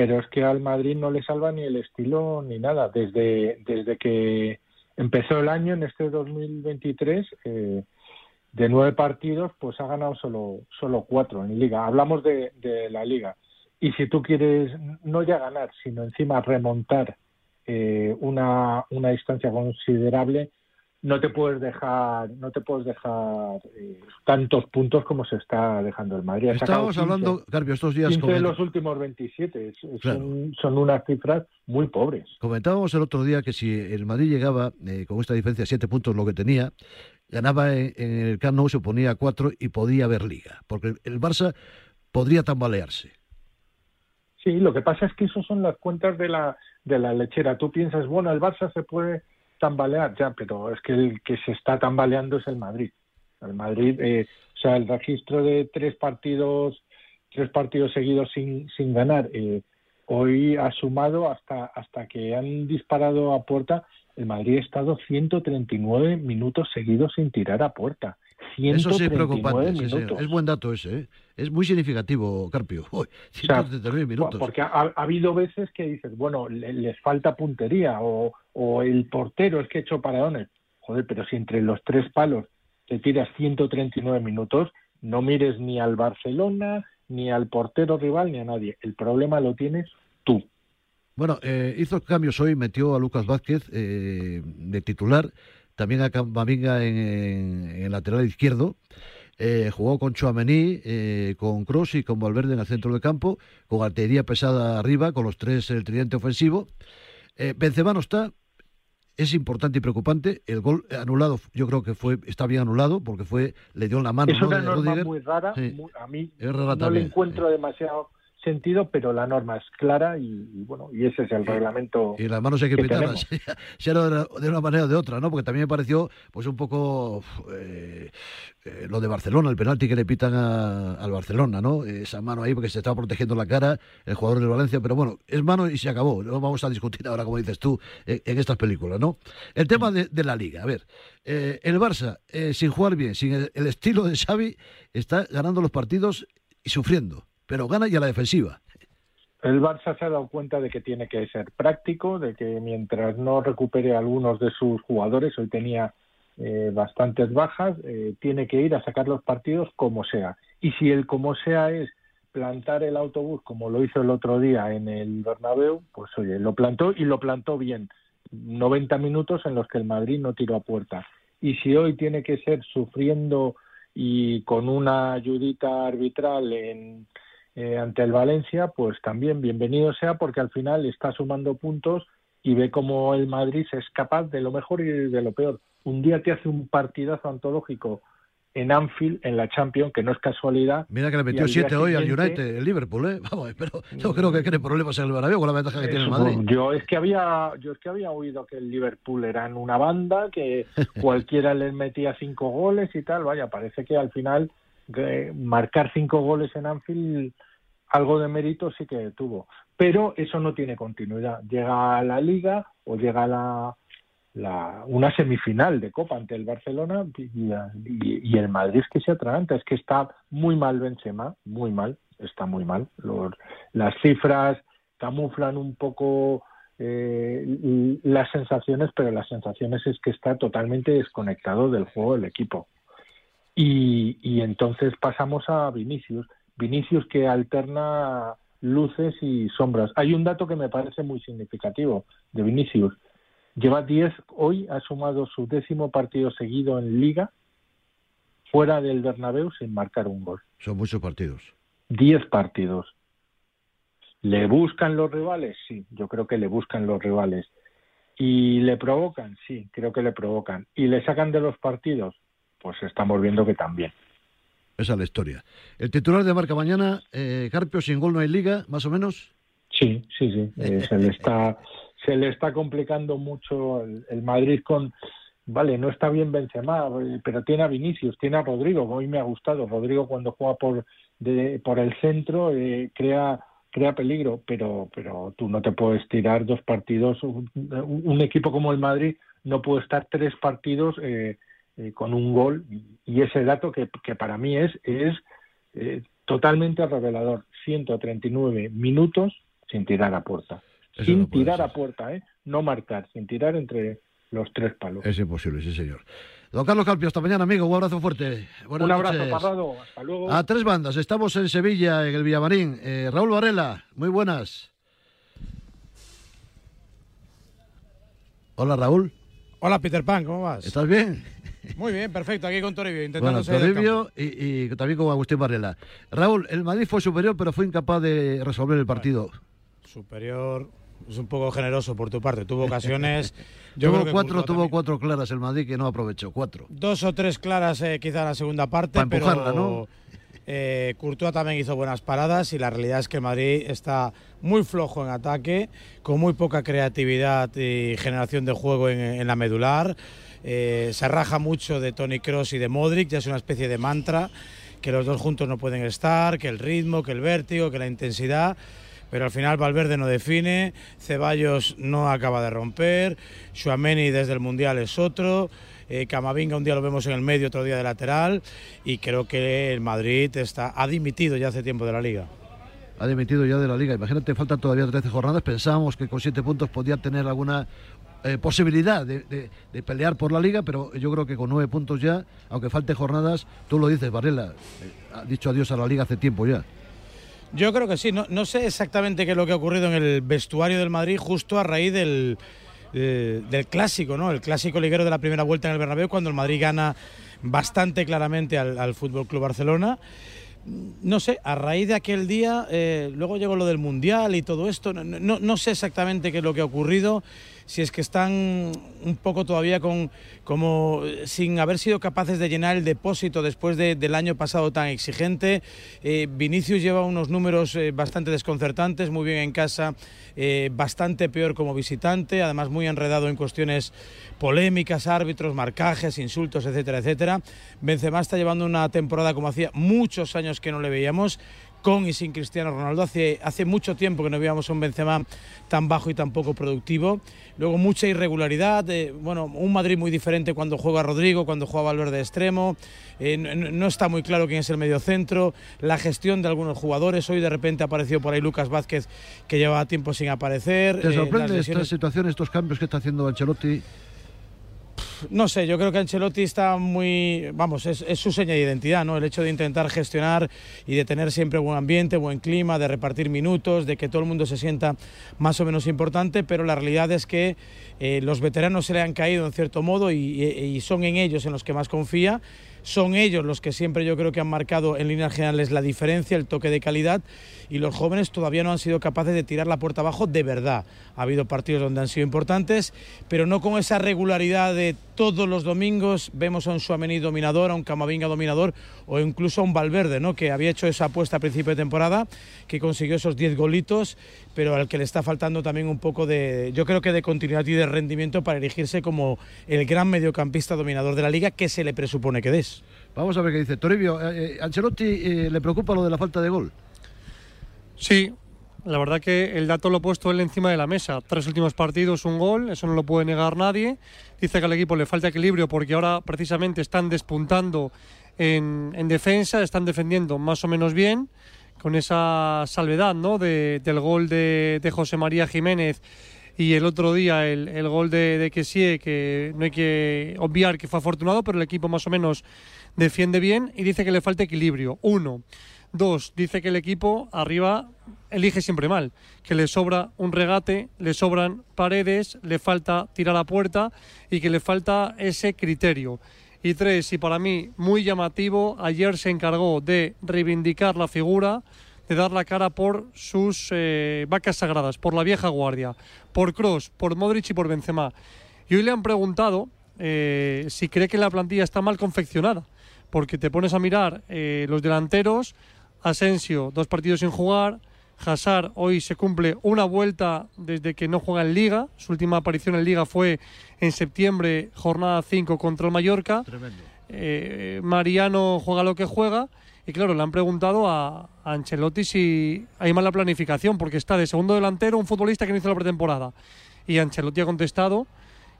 pero es que al Madrid no le salva ni el estilo ni nada. Desde, desde que empezó el año, en este 2023, eh, de nueve partidos, pues ha ganado solo, solo cuatro en Liga. Hablamos de, de la Liga. y si tú quieres no ya ganar, sino encima remontar eh, una, una distancia considerable, no te puedes dejar no te puedes dejar eh, tantos puntos como se está dejando el Madrid. Estábamos 15, hablando, Carpio, estos días 15 de los últimos 27. Es- es- Claro. son, son unas cifras muy pobres. comentábamos el otro día que si el Madrid llegaba eh, con esta diferencia, siete puntos lo que tenía, ganaba en, en el Camp Nou, se ponía cuatro y podía haber liga, porque el, el Barça podría tambalearse. Sí, lo que pasa es que eso son las cuentas de la, de la lechera. Tú piensas, bueno, el Barça se puede tambalear, ya, pero es que el que se está tambaleando es el Madrid. El Madrid, eh, o sea, el registro de tres partidos, tres partidos seguidos sin, sin ganar, eh, hoy ha sumado hasta, hasta que han disparado a puerta, el Madrid ha estado 139 minutos seguidos sin tirar a puerta. Eso sí es 139 preocupante, sí, es buen dato ese, ¿eh? es muy significativo, Carpio. Uy, O sea, 139 minutos. Porque ha, ha habido veces que dices, bueno, le- les falta puntería o, o el portero es que ha hecho paradones. Joder, pero si entre los tres palos te tiras 139 minutos, no mires ni al Barcelona, ni al portero rival, ni a nadie. El problema lo tienes tú. Bueno, eh, hizo cambios hoy, metió a Lucas Vázquez eh, de titular, también a Camavinga en, en- en el lateral izquierdo, eh, jugó con Chouameni, eh, con Kroos y con Valverde en el centro del campo, con artillería pesada arriba, con los tres el tridente ofensivo. Eh, Benzema no está, es importante y preocupante. El gol anulado, yo creo que fue está bien anulado porque fue le dio la mano es ¿no? una norma muy rara, Sí. muy- a mí no también, le encuentro demasiado sentido, pero la norma es clara y, y bueno, y ese es el reglamento. Y las manos hay que, que pintarlas, sea de una, manera o de otra, ¿no? Porque también me pareció, pues un poco eh, eh, lo de Barcelona, el penalti que le pitan a- al Barcelona, ¿no? Esa mano ahí porque se estaba protegiendo la cara el jugador del Valencia, pero bueno, es mano y se acabó. No vamos a discutir ahora, como dices tú, en, en estas películas, ¿no? El tema de, de la Liga, a ver, eh, el Barça, eh, sin jugar bien, sin el, el estilo de Xavi, está ganando los partidos y sufriendo, pero gana y a la defensiva. El Barça se ha dado cuenta de que tiene que ser práctico, de que mientras no recupere algunos de sus jugadores, hoy tenía eh, bastantes bajas, eh, tiene que ir a sacar los partidos como sea. Y si el como sea es plantar el autobús como lo hizo el otro día en el Bernabéu, pues oye, lo plantó y lo plantó bien. 90 minutos en los que el Madrid no tiró a puerta. Y si hoy tiene que ser sufriendo y con una ayudita arbitral en, eh, ante el Valencia, pues también bienvenido sea porque al final está sumando puntos y ve cómo el Madrid es capaz de lo mejor y de lo peor. Un día te hace un partidazo antológico en Anfield, en la Champions, que no es casualidad. Mira que le metió 7 hoy al United, el Liverpool, ¿eh? Vamos, pero yo creo que tiene problemas en el Bernabéu con la ventaja que tiene el Madrid. Yo es que había, yo es que había oído que el Liverpool era en una banda, que cualquiera les metía cinco goles y tal. Vaya, parece que al final eh, marcar cinco goles en Anfield algo de mérito sí que tuvo. Pero eso no tiene continuidad. Llega a la Liga o llega a la, la- una semifinal de Copa ante el Barcelona y, el Madrid es que se atraganta. Es que está muy mal Benzema, muy mal, está muy mal. Los- las cifras camuflan un poco eh, las sensaciones, pero las sensaciones es que está totalmente desconectado del juego del equipo. Y, y entonces pasamos a Vinicius. Vinicius que alterna luces y sombras. Hay un dato que me parece muy significativo de Vinicius. Lleva 10, hoy ha sumado su décimo partido seguido en Liga fuera del Bernabéu sin marcar un gol. Son muchos partidos. 10 partidos. ¿Le buscan los rivales? Sí, yo creo que le buscan los rivales. ¿Y le provocan? Sí, creo que le provocan. ¿Y le sacan de los partidos? Pues estamos viendo que también. Esa es la historia. El titular de marca mañana, eh, Carpio, sin gol no hay liga, más o menos. Sí, sí, sí. Eh, se le está se le está complicando mucho el, el Madrid con vale, no está bien Benzema, eh, pero tiene a Vinicius, tiene a Rodrigo, hoy me ha gustado. Rodrigo cuando juega por de, por el centro eh, crea crea peligro, pero pero tú no te puedes tirar dos partidos. Un, un equipo como el Madrid no puede estar tres partidos eh, eh, con un gol y ese dato que, que para mí es es eh, totalmente revelador. 139 minutos sin tirar a puerta. Eso sin no tirar ser. a puerta, ¿eh? No marcar, sin tirar entre los tres palos. Es imposible, sí, señor. Don Carlos Calpio, hasta mañana, amigo. Un abrazo fuerte. Buenas Un abrazo, noches. Parrado. Hasta luego. A tres bandas. Estamos en Sevilla, en el Villamarín. Eh, Raúl Varela, muy buenas. Hola, Raúl. Hola, Peter Pan, ¿cómo vas? ¿Estás bien? Muy bien, perfecto. Aquí con Toribio, intentando Bueno, Toribio y, y también con Agustín Varela. Raúl, el Madrid fue superior, pero fue incapaz de resolver el partido. Superior, es un poco generoso por tu parte. Tuvo ocasiones. yo tuvo creo que cuatro, tuvo también. cuatro claras el Madrid que no aprovechó. Cuatro. Dos o tres claras eh, quizá en la segunda parte, empujarla, pero ¿no? Eh, Courtois también hizo buenas paradas y la realidad es que Madrid está muy flojo en ataque, con muy poca creatividad y generación de juego en, la medular. Eh, se raja mucho de Tony Cross y de Modric, ya es una especie de mantra que los dos juntos no pueden estar, que el ritmo, que el vértigo, que la intensidad. Pero al final Valverde no define, Ceballos no acaba de romper, Schuameni desde el Mundial es otro, eh, Camavinga un día lo vemos en el medio, otro día de lateral, y creo que el Madrid está, ha dimitido ya hace tiempo de la liga. Ha dimitido ya de la liga. Imagínate, faltan todavía 13 jornadas. Pensábamos que con 7 puntos podía tener alguna eh, posibilidad de, de- de pelear por la liga, pero yo creo que con 9 puntos ya, aunque falte jornadas, tú lo dices, Varela, eh, ha dicho adiós a la liga hace tiempo ya. Yo creo que sí, no, no sé exactamente qué es lo que ha ocurrido en el vestuario del Madrid justo a raíz del, eh, del clásico, ¿no? El clásico liguero de la primera vuelta en el Bernabéu cuando el Madrid gana bastante claramente al, al Fútbol Club Barcelona. No sé, a raíz de aquel día, eh, luego llegó lo del Mundial y todo esto, no, no- no sé exactamente qué es lo que ha ocurrido, si es que están un poco todavía con, como sin haber sido capaces de llenar el depósito después de- del año pasado tan exigente. Eh, Vinicius lleva unos números eh, bastante desconcertantes, muy bien en casa, eh, bastante peor como visitante, además muy enredado en cuestiones polémicas, árbitros, marcajes, insultos, etcétera, etcétera. Benzema está llevando una temporada como hacía muchos años que no le veíamos. Con y sin Cristiano Ronaldo. Hace, hace mucho tiempo que no veíamos a un Benzema tan bajo y tan poco productivo. Luego mucha irregularidad. eh, bueno, un Madrid muy diferente cuando juega Rodrigo, cuando juega Valverde de extremo. eh, no, no- está muy claro quién es el mediocentro. La gestión de algunos jugadores. Hoy de repente apareció por ahí Lucas Vázquez, que llevaba tiempo sin aparecer. ¿Te eh, sorprende esta situación, estos cambios que está haciendo Ancelotti? No sé, yo creo que Ancelotti está muy, vamos, es, su seña de identidad, ¿no? El hecho de intentar gestionar y de tener siempre buen ambiente, buen clima, de repartir minutos, de que todo el mundo se sienta más o menos importante, pero la realidad es que eh, los veteranos se le han caído en cierto modo y, y- y son en ellos en los que más confía. Son ellos los que siempre yo creo que han marcado en líneas generales la diferencia, el toque de calidad y los jóvenes todavía no han sido capaces de tirar la puerta abajo de verdad. Ha habido partidos donde han sido importantes, pero no con esa regularidad de todos los domingos vemos a un Suamení dominador, a un Camavinga dominador o incluso a un Valverde, ¿no? que había hecho esa apuesta a principio de temporada, que consiguió esos 10 golitos, pero al que le está faltando también un poco de, yo creo que de continuidad y de rendimiento para erigirse como el gran mediocampista dominador de la liga que se le presupone que des. Vamos a ver qué dice. Toribio, eh, eh, Ancelotti eh, le preocupa lo de la falta de gol. Sí, la verdad que el dato lo ha puesto él encima de la mesa. Tres últimos partidos, un gol, eso no lo puede negar nadie. Dice que al equipo le falta equilibrio porque ahora precisamente están despuntando en, en defensa, están defendiendo más o menos bien, con esa salvedad ¿no? de- del gol de, José María Jiménez y el otro día el, gol de, de que no hay que obviar que fue afortunado, pero el equipo más o menos defiende bien y dice que le falta equilibrio. Uno. Dos, dice que el equipo arriba elige siempre mal, que le sobra un regate, le sobran paredes, le falta tirar a puerta y que le falta ese criterio. Y tres, y para mí muy llamativo, ayer se encargó de reivindicar la figura, de dar la cara por sus eh, vacas sagradas, por la vieja guardia, por Cross, por Modric y por Benzema. Y hoy le han preguntado eh, si cree que la plantilla está mal confeccionada, porque te pones a mirar eh, los delanteros, Asensio, dos partidos sin jugar, Hazard hoy se cumple una vuelta desde que no juega en Liga, su última aparición en Liga fue en septiembre, jornada 5 contra el Mallorca. Eh, Mariano juega lo que juega. Y claro, le han preguntado a, a Ancelotti si hay mala planificación, porque está de segundo delantero un futbolista que no hizo la pretemporada. Y Ancelotti ha contestado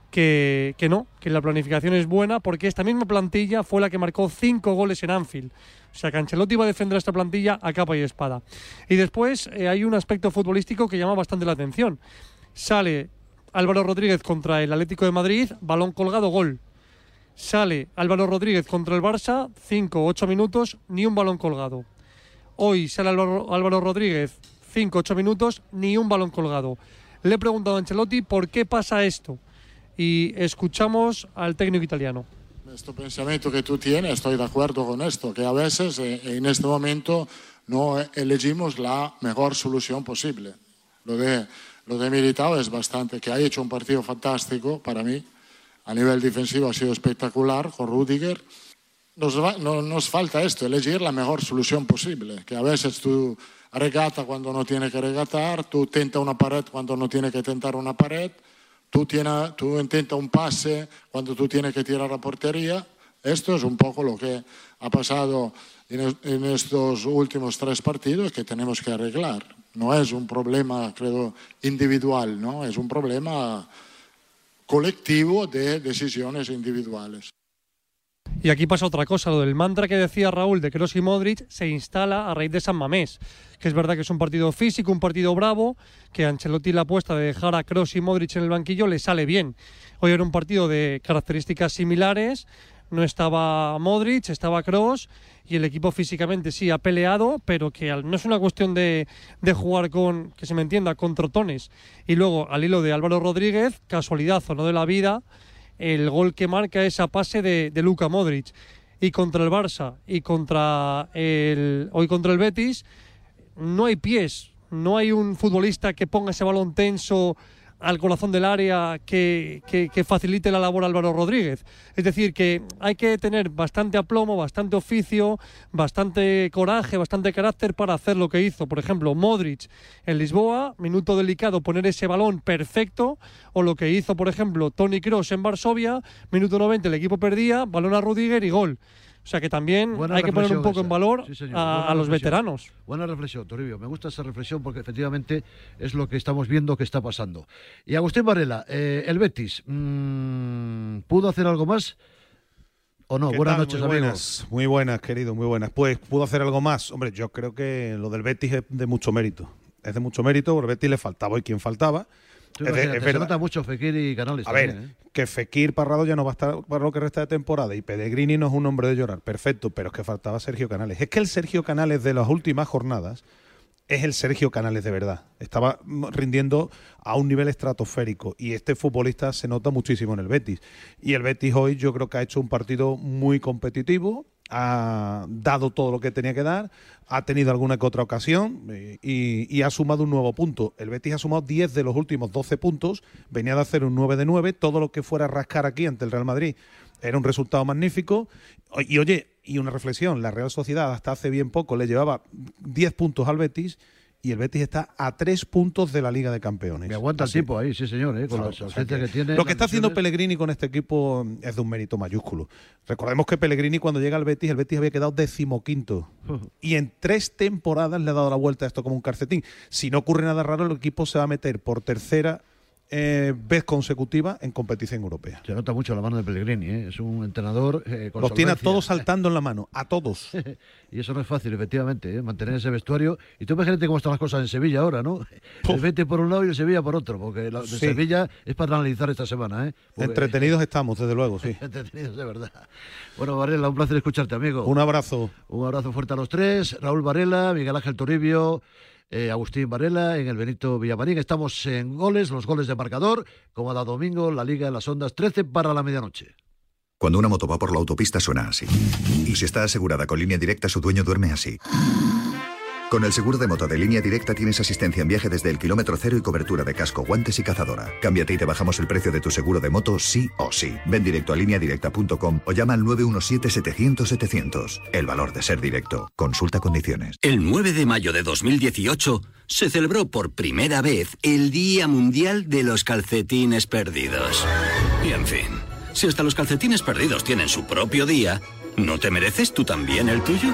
que, que no, que la planificación es buena, porque esta misma plantilla fue la que marcó cinco goles en Anfield. O sea que Ancelotti va a defender a esta plantilla a capa y espada. Y después eh, hay un aspecto futbolístico que llama bastante la atención. Sale Álvaro Rodríguez contra el Atlético de Madrid, balón colgado, gol. Sale Álvaro Rodríguez contra el Barça, 5 8 minutos, ni un balón colgado. Hoy sale Álvaro, Álvaro Rodríguez, 5 8 minutos, ni un balón colgado. Le he preguntado a Ancelotti por qué pasa esto y escuchamos al técnico italiano. Este pensamiento que tú tienes, estoy de acuerdo con esto, que a veces eh, en este momento no elegimos la mejor solución posible. Lo de, lo de Militao es bastante, que ha hecho un partido fantástico para mí, a nivel defensivo ha sido espectacular con Rudiger. Nos, va- no, nos falta esto, elegir la mejor solución posible, que a veces tú regata cuando no tiene que regatar, tú tenta una pared cuando no tiene que tentar una pared, tú, tiene, tú intenta un pase cuando tú tienes que tirar a portería. Esto es un poco lo que ha pasado en, en estos últimos tres partidos que tenemos que arreglar. No es un problema, creo, individual, ¿no? Es un problema colectivo de decisiones individuales. Y aquí pasa otra cosa, lo del mantra que decía Raúl de Kroos y Modric se instala a raíz de San Mamés, que es verdad que es un partido físico, un partido bravo, que Ancelotti la apuesta de dejar a Kroos y Modric en el banquillo le sale bien. Hoy era un partido de características similares, no estaba Modric, estaba Kroos y el equipo físicamente sí ha peleado, pero que no es una cuestión de, de jugar con, que se me entienda, con trotones. Y luego al hilo de Álvaro Rodríguez, casualidad o no de la vida, el gol que marca esa pase de, de Luka Modric. Y contra el Barça y contra el, hoy contra el Betis, no hay pies, no hay un futbolista que ponga ese balón tenso al corazón del área que, que- facilite la labor Álvaro Rodríguez. Es decir, que hay que tener bastante aplomo, bastante oficio, bastante coraje, bastante carácter para hacer lo que hizo. Por ejemplo, Modric en Lisboa, minuto delicado, poner ese balón perfecto, o lo que hizo, por ejemplo, Tony Cross en Varsovia, minuto 90 el equipo perdía, balón a Rudiger y gol. O sea que también Buena hay que poner un poco en valor Sí, señor, a, los veteranos. Buena reflexión, Toribio. Me gusta esa reflexión porque efectivamente es lo que estamos viendo que está pasando. Y Agustín Varela, eh, el Betis, mm, ¿pudo hacer algo más o no? ¿Qué Buenas tal? noches, muy amigos. muy buenas, querido, muy buenas. Pues pudo hacer algo más. Hombre, yo creo que lo del Betis es de mucho mérito. Es de mucho mérito, porque al Betis le faltaba hoy quien faltaba. Tú Es de- imagínate, es se nota mucho Fekir y Canales A también, ver, ¿eh? que Fekir Parrado ya no va a estar para lo que resta de temporada y Pellegrini no es un hombre de llorar, perfecto, pero es que faltaba Sergio Canales. Es que el Sergio Canales de las últimas jornadas es el Sergio Canales de verdad. Estaba rindiendo a un nivel estratosférico y este futbolista se nota muchísimo en el Betis. Y el Betis hoy yo creo que ha hecho un partido muy competitivo, ha dado todo lo que tenía que dar, ha tenido alguna que otra ocasión eh, y, ha sumado un nuevo punto. El Betis ha sumado 10 de los últimos 12 puntos, venía de hacer un 9 de 9, todo lo que fuera a rascar aquí ante el Real Madrid era un resultado magnífico. Y oye, y una reflexión, la Real Sociedad hasta hace bien poco le llevaba 10 puntos al Betis y el Betis está a 3 puntos de la Liga de Campeones. Me aguanta el Así. tipo ahí, sí señor, ¿eh? con Claro, las o sea que que, tiene. Lo que está haciendo. Pellegrini con este equipo es de un mérito mayúsculo. Recordemos que Pellegrini cuando llega al Betis, el Betis había quedado decimoquinto. Y en tres temporadas le ha dado la vuelta a esto como un calcetín. Si no ocurre nada raro, el equipo se va a meter por tercera eh, vez consecutiva en competición europea. Se nota mucho la mano de Pellegrini, ¿eh? es un entrenador eh, con Los tiene a todos saltando en la mano, a todos. y eso no es fácil, efectivamente, ¿eh? mantener ese vestuario. Y tú imagínate cómo están las cosas en Sevilla ahora, ¿no? El Betis por un lado y el Sevilla por otro, porque la de Sí. Sevilla es para analizar esta semana. ¿eh? Porque- Entretenidos estamos, desde luego, sí. Entretenidos, de verdad. Bueno, Varela, un placer escucharte, amigo. Un abrazo. Un abrazo fuerte a los tres. Raúl Varela, Miguel Ángel Toribio, eh, Agustín Varela, en el Benito Villamarín. Estamos en goles, los goles de marcador, como a domingo, la Liga de las Ondas, 13 para la medianoche. Cuando una moto va por la autopista suena así. Y si está asegurada con línea directa, su dueño duerme así. Con el seguro de moto de línea directa tienes asistencia en viaje desde el kilómetro cero y cobertura de casco, guantes y cazadora. Cámbiate y te bajamos el precio de tu seguro de moto sí o sí. Ven directo a lineadirecta.com o llama al 917-700-700. El valor de ser directo. Consulta condiciones. El 9 de mayo de 2018 se celebró por primera vez el Día Mundial de los Calcetines Perdidos. Y en fin, si hasta los calcetines perdidos tienen su propio día, ¿no te mereces tú también el tuyo?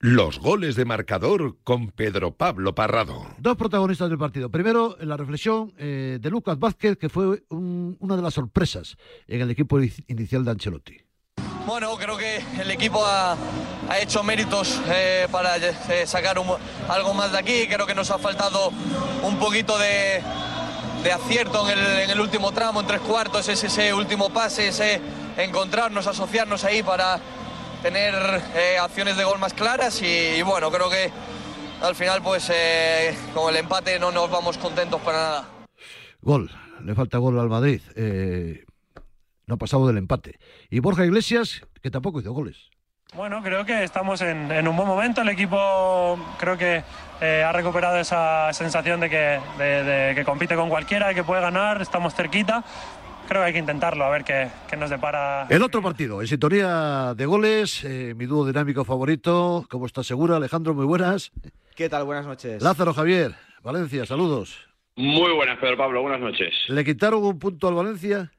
Los goles de marcador con Pedro Pablo Parrado. Dos protagonistas del partido. Primero, la reflexión eh, de Lucas Vázquez, que fue un- una de las sorpresas en el equipo inicial de Ancelotti. Bueno, creo que el equipo ha, ha hecho méritos eh, para eh, sacar un- algo más de aquí. Creo que nos ha faltado un poquito de, de acierto en el, en el último tramo, en tres cuartos, ese, ese último pase, ese encontrarnos, asociarnos ahí para tener eh, acciones de gol más claras. Y, y bueno, creo que al final, pues eh, con el empate no nos vamos contentos para nada. Gol. Le falta gol al Madrid. Eh, no ha pasado del empate. Y Borja Iglesias, que tampoco hizo goles. Bueno, creo que estamos en, en un buen momento. El equipo creo que eh, ha recuperado esa sensación de que, de- de que compite con cualquiera, de que puede ganar, estamos cerquita. Creo que hay que intentarlo, a ver qué, qué nos depara. El otro partido, en sintonía de goles, eh, mi dúo dinámico favorito. ¿Cómo estás segura, Alejandro? Muy buenas. ¿Qué tal? Buenas noches. Lázaro Javier, Valencia, saludos. Muy buenas, Pedro Pablo, buenas noches. ¿Le quitaron un punto al Valencia?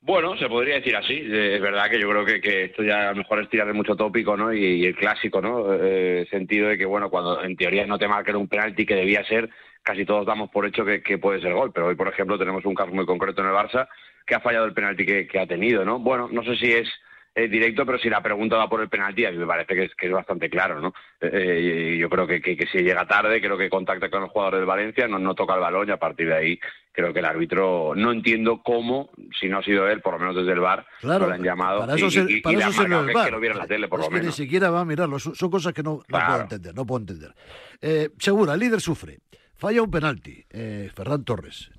Bueno, se podría decir así. Eh, Es verdad que yo creo que, que esto ya a lo mejor es tirar de mucho tópico, ¿no? Y, y el clásico, ¿no? Eh, sentido de que, bueno, cuando en teoría no te marquen un penalti que debía ser, casi todos damos por hecho que, que puede ser gol. Pero hoy, por ejemplo, tenemos un caso muy concreto en el Barça que ha fallado el penalti que, que ha tenido, ¿no? Bueno, no sé si es eh, directo, pero si la pregunta va por el penalti, a mí me parece que es, que es bastante claro, ¿no? Eh, y yo creo que, que, que si llega tarde, creo que contacta con el jugador del Valencia, no, no toca el balón y a partir de ahí creo que el árbitro, no entiendo cómo, si no ha sido él, por lo menos desde el Claro, no le han llamado para eso y, se- y- y para le eso han sirve marcado el que, que lo viera en la tele, por es lo que menos. ni siquiera va a mirarlo. Son, son cosas que no, no Claro. puedo entender. No puedo entender. Eh, segura, el líder sufre. Falla un penalti, eh, Ferran Torres.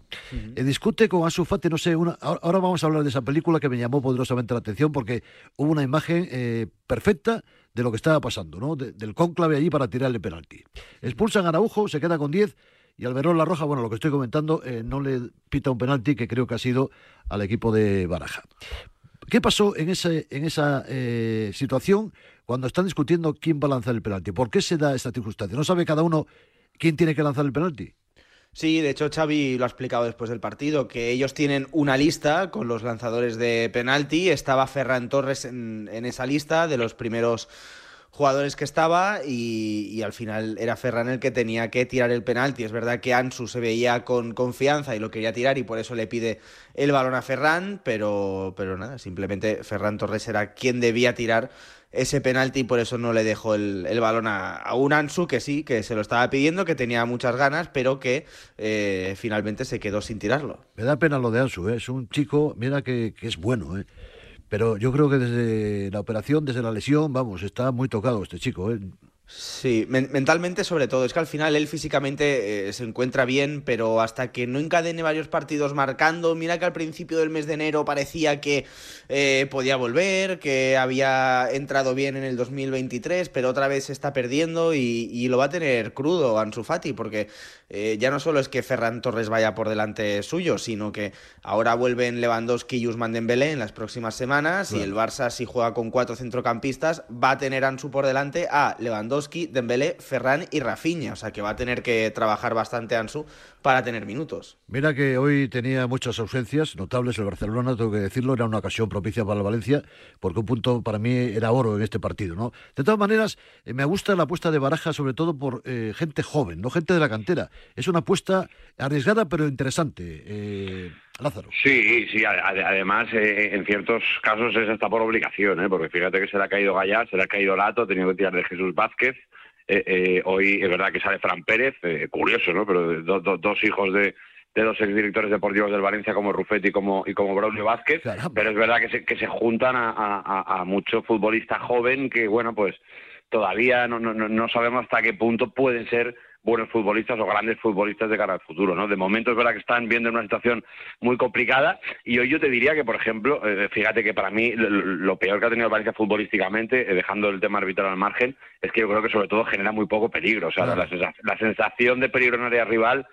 Eh, discute con Ansu Fati, no sé, una, ahora, vamos a hablar de esa película que me llamó poderosamente la atención porque hubo una imagen eh, perfecta de lo que estaba pasando, ¿no? De- del cónclave allí para tirarle el penalti. Expulsan a Araujo, se queda con 10 y Alberón La Roja, bueno, lo que estoy comentando, eh, no le pita un penalti que creo que ha sido al equipo de Baraja. ¿Qué pasó en, ese, en esa situación cuando están discutiendo quién va a lanzar el penalti? ¿Por qué se da esta circunstancia? ¿No sabe cada uno quién tiene que lanzar el penalti? Sí, de hecho Xavi lo ha explicado después del partido, que ellos tienen una lista con los lanzadores de penalti. Estaba Ferran Torres en, esa lista de los primeros jugadores que estaba y, y al final era Ferran el que tenía que tirar el penalti. Es verdad que Ansu se veía con confianza y lo quería tirar y por eso le pide el balón a Ferran, pero, pero nada, simplemente Ferran Torres era quien debía tirar ese penalti y por eso no le dejó el, el balón a, a un Ansu que sí, que se lo estaba pidiendo, que tenía muchas ganas, pero que eh, finalmente se quedó sin tirarlo. Me da pena lo de Ansu, ¿eh? es un chico, mira que, que es bueno, ¿eh? pero yo creo que desde la operación, desde la lesión, vamos, está muy tocado este chico. Sí, men- mentalmente sobre todo. Es que al final él físicamente eh, se encuentra bien, pero hasta que no encadene varios partidos marcando, mira que al principio del mes de enero parecía que eh, podía volver, que había entrado bien en el 2023, pero otra vez se está perdiendo y, y lo va a tener crudo Ansu Fati, porque eh, ya no solo es que Ferran Torres vaya por delante suyo, sino que ahora vuelven Lewandowski y Usman Dembélé en las próximas semanas y el Barça si juega con cuatro centrocampistas va a tener Ansu por delante a Lewandowski, Dembélé, Ferran y Rafinha, o sea que va a tener que trabajar bastante Ansu para tener minutos. Mira que hoy tenía muchas ausencias notables el Barcelona, tengo que decirlo, era una ocasión propicia para el Valencia, porque un punto para mí era oro en este partido, ¿no? De todas maneras, eh, me gusta la apuesta de Baraja, sobre todo por eh, gente joven, no gente de la cantera. Es una apuesta arriesgada pero interesante. Eh, Lázaro. Sí, sí, además eh, en ciertos casos es hasta por obligación, ¿eh? porque fíjate que se le ha caído Gallá, se le ha caído Lato, ha tenido que tirar de Jesús Vázquez, eh, eh, hoy es verdad que sale Fran Pérez, eh, curioso, ¿no? Pero do- do- dos hijos de, de dos exdirectores deportivos del Valencia como Rufetti y como, y como Braulio Vázquez, pero es verdad que se, que se juntan a, a, a mucho futbolista joven que, bueno, pues todavía no, no, no sabemos hasta qué punto pueden ser buenos futbolistas o grandes futbolistas de cara al futuro, ¿no? De momento es verdad que están viendo una situación muy complicada y hoy yo te diría que, por ejemplo, eh, fíjate que para mí lo, peor que ha tenido el Valencia futbolísticamente, eh, dejando el tema arbitral al margen, es que yo creo que sobre todo genera muy poco peligro, o sea, la, la, sensación de peligro en área rival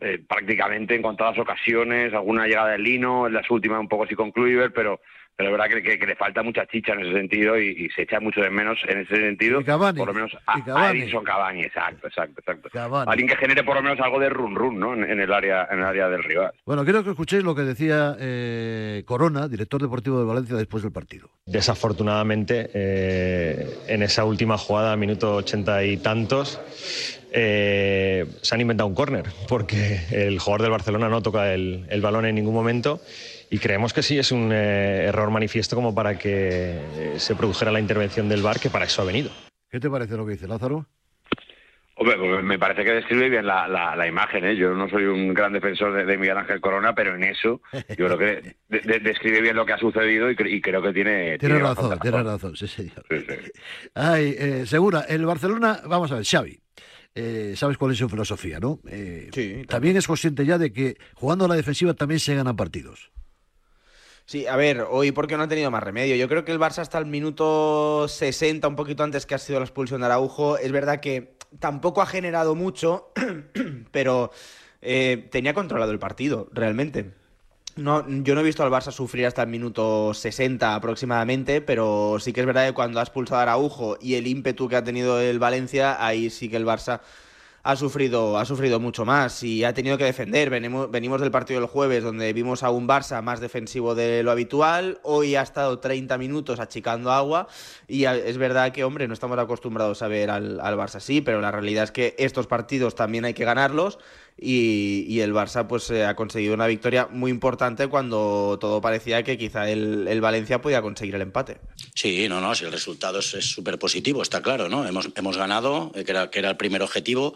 eh, prácticamente en contadas ocasiones, alguna llegada de Lino, en las últimas un poco así con Kluivert, pero pero es verdad que, que, le falta mucha chicha en ese sentido y, se echa mucho de menos en ese sentido. por lo menos a, Cavani. Edison Cavani, exacto, exacto, exacto. Alguien que genere por lo menos algo de run run, ¿no? En, el área, en el área del rival. Bueno, quiero que escuchéis lo que decía eh, Corona, director deportivo de Valencia, después del partido. Desafortunadamente, eh, en esa última jugada, minuto ochenta y tantos, eh, se han inventado un córner, porque el jugador del Barcelona no toca el, el balón en ningún momento y creemos que sí es un eh, error manifiesto como para que eh, se produjera la intervención del VAR, que para eso ha venido. ¿Qué te parece lo que dice Lázaro? Hombre, pues me parece que describe bien la, la, imagen. ¿eh? Yo no soy un gran defensor de, Miguel Ángel Corona, pero en eso yo creo que describe bien lo que ha sucedido y, creo que tiene... Tiene, razón, tiene razón, sí, señor. Ay, eh, Segura, el Barcelona, vamos a ver, Xavi. sabes cuál es su filosofía, ¿no? sí, también es consciente ya de que jugando a la defensiva también se ganan partidos. Sí, a ver, hoy porque no ha tenido más remedio. Yo creo que el Barça hasta el minuto 60, un poquito antes que ha sido la expulsión de Araujo, es verdad que tampoco ha generado mucho, pero eh, tenía controlado el partido, realmente. No, yo no he visto al Barça sufrir hasta el minuto 60 aproximadamente, pero sí que es verdad que cuando ha expulsado Araujo y el ímpetu que ha tenido el Valencia, ahí sí que el Barça ha sufrido, ha sufrido mucho más y ha tenido que defender. Venimos, del partido del jueves donde vimos a un Barça más defensivo de lo habitual. Hoy ha estado 30 minutos achicando agua y es verdad que, hombre, no estamos acostumbrados a ver al Barça así, pero la realidad es que estos partidos también hay que ganarlos y, el Barça pues eh, ha conseguido una victoria muy importante cuando todo parecía que quizá el, Valencia podía conseguir el empate. Sí, no, no, si el resultado es súper positivo, está claro, ¿no? Hemos, hemos ganado, eh, que era, que era el primer objetivo.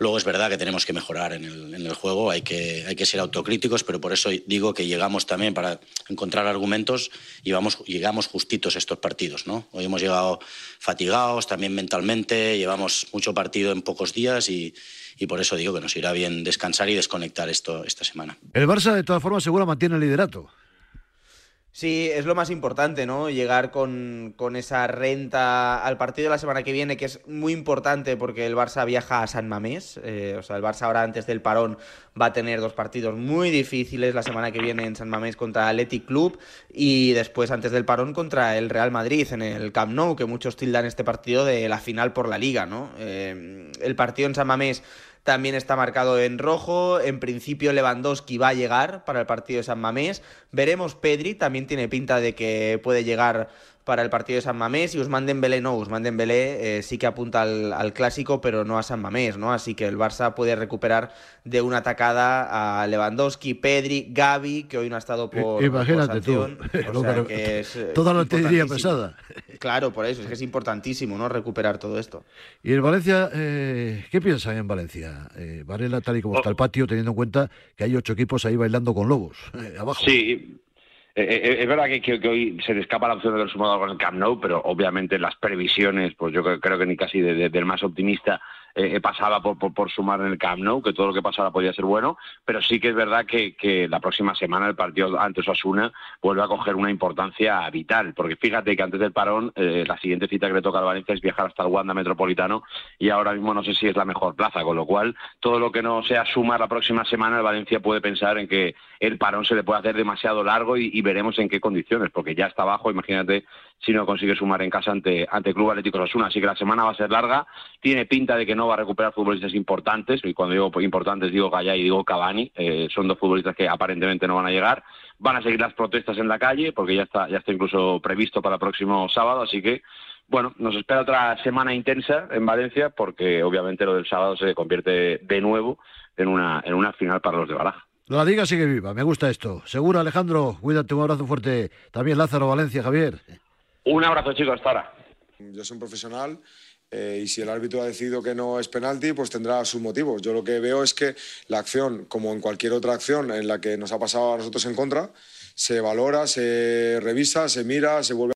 Luego es verdad que tenemos que mejorar en el, en el, juego, hay que, hay que ser autocríticos, pero por eso digo que llegamos también para encontrar argumentos y vamos, llegamos justitos estos partidos. ¿no? Hoy hemos llegado fatigados también mentalmente, llevamos mucho partido en pocos días y, y por eso digo que nos irá bien descansar y desconectar esto esta semana. El Barça, de todas formas, seguro mantiene el liderato. Sí, es lo más importante, ¿no? Llegar con, esa renta al partido de la semana que viene, que es muy importante porque el Barça viaja a San Mamés. Eh, o sea, el Barça ahora antes del parón va a tener dos partidos muy difíciles la semana que viene en San Mamés contra Athletic Club y después antes del parón contra el Real Madrid en el Camp Nou, que muchos tildan este partido de la final por la Liga, ¿no? Eh, el partido en San Mamés también está marcado en rojo. En principio Lewandowski va a llegar para el partido de San Mamés. Veremos Pedri, también tiene pinta de que puede llegar para el partido de San Mamés y Usman Dembélé no, Usman Dembélé eh, sí que apunta al, clásico pero no a San Mamés, ¿no? Así que el Barça puede recuperar de una atacada a Lewandowski, Pedri, Gavi, que hoy no ha estado por Imagínate tú, toda la artillería pesada. Claro, por eso, es que es importantísimo, ¿no? Recuperar todo esto. ¿Y el Valencia, eh, qué piensa en Valencia? Eh, Varela, tal y como está el patio, teniendo en cuenta que hay ocho equipos ahí bailando con lobos, eh, abajo. Sí, eh, eh, es verdad que, hoy se le escapa la opción de haber sumado con el Camp Nou, pero obviamente las previsiones, pues yo creo, que ni casi del más optimista eh, pasaba por, sumar en el Camp Nou, que todo lo que pasara podía ser bueno, pero sí que es verdad que, la próxima semana el partido ante Osasuna vuelve a coger una importancia vital, porque fíjate que antes del parón la siguiente cita que le toca al Valencia es viajar hasta el Wanda Metropolitano y ahora mismo no sé si es la mejor plaza, con lo cual todo lo que no sea sumar la próxima semana el Valencia puede pensar en que el parón se le puede hacer demasiado largo y y veremos en qué condiciones, porque ya está abajo, imagínate si no consigue sumar en casa ante, ante Club Atlético Osasuna. Así que la semana va a ser larga, tiene pinta de que no va a recuperar futbolistas importantes, y cuando digo importantes digo Gaya y digo Cavani, eh, son dos futbolistas que aparentemente no van a llegar. Van a seguir las protestas en la calle, porque ya está, ya está incluso previsto para el próximo sábado, así que bueno, nos espera otra semana intensa en Valencia, porque obviamente lo del sábado se convierte de nuevo en una, en una final para los de Baraja. La liga sigue viva, me gusta esto. Seguro, Alejandro, cuídate, un abrazo fuerte. También Lázaro, Valencia, Javier. Un abrazo, chicos, hasta ahora. Yo soy un profesional Eh, y si el árbitro ha decidido que no es penalti, pues tendrá sus motivos. Yo lo que veo es que la acción, como en cualquier otra acción en la que nos ha pasado a nosotros en contra, se valora, se revisa, se mira, se vuelve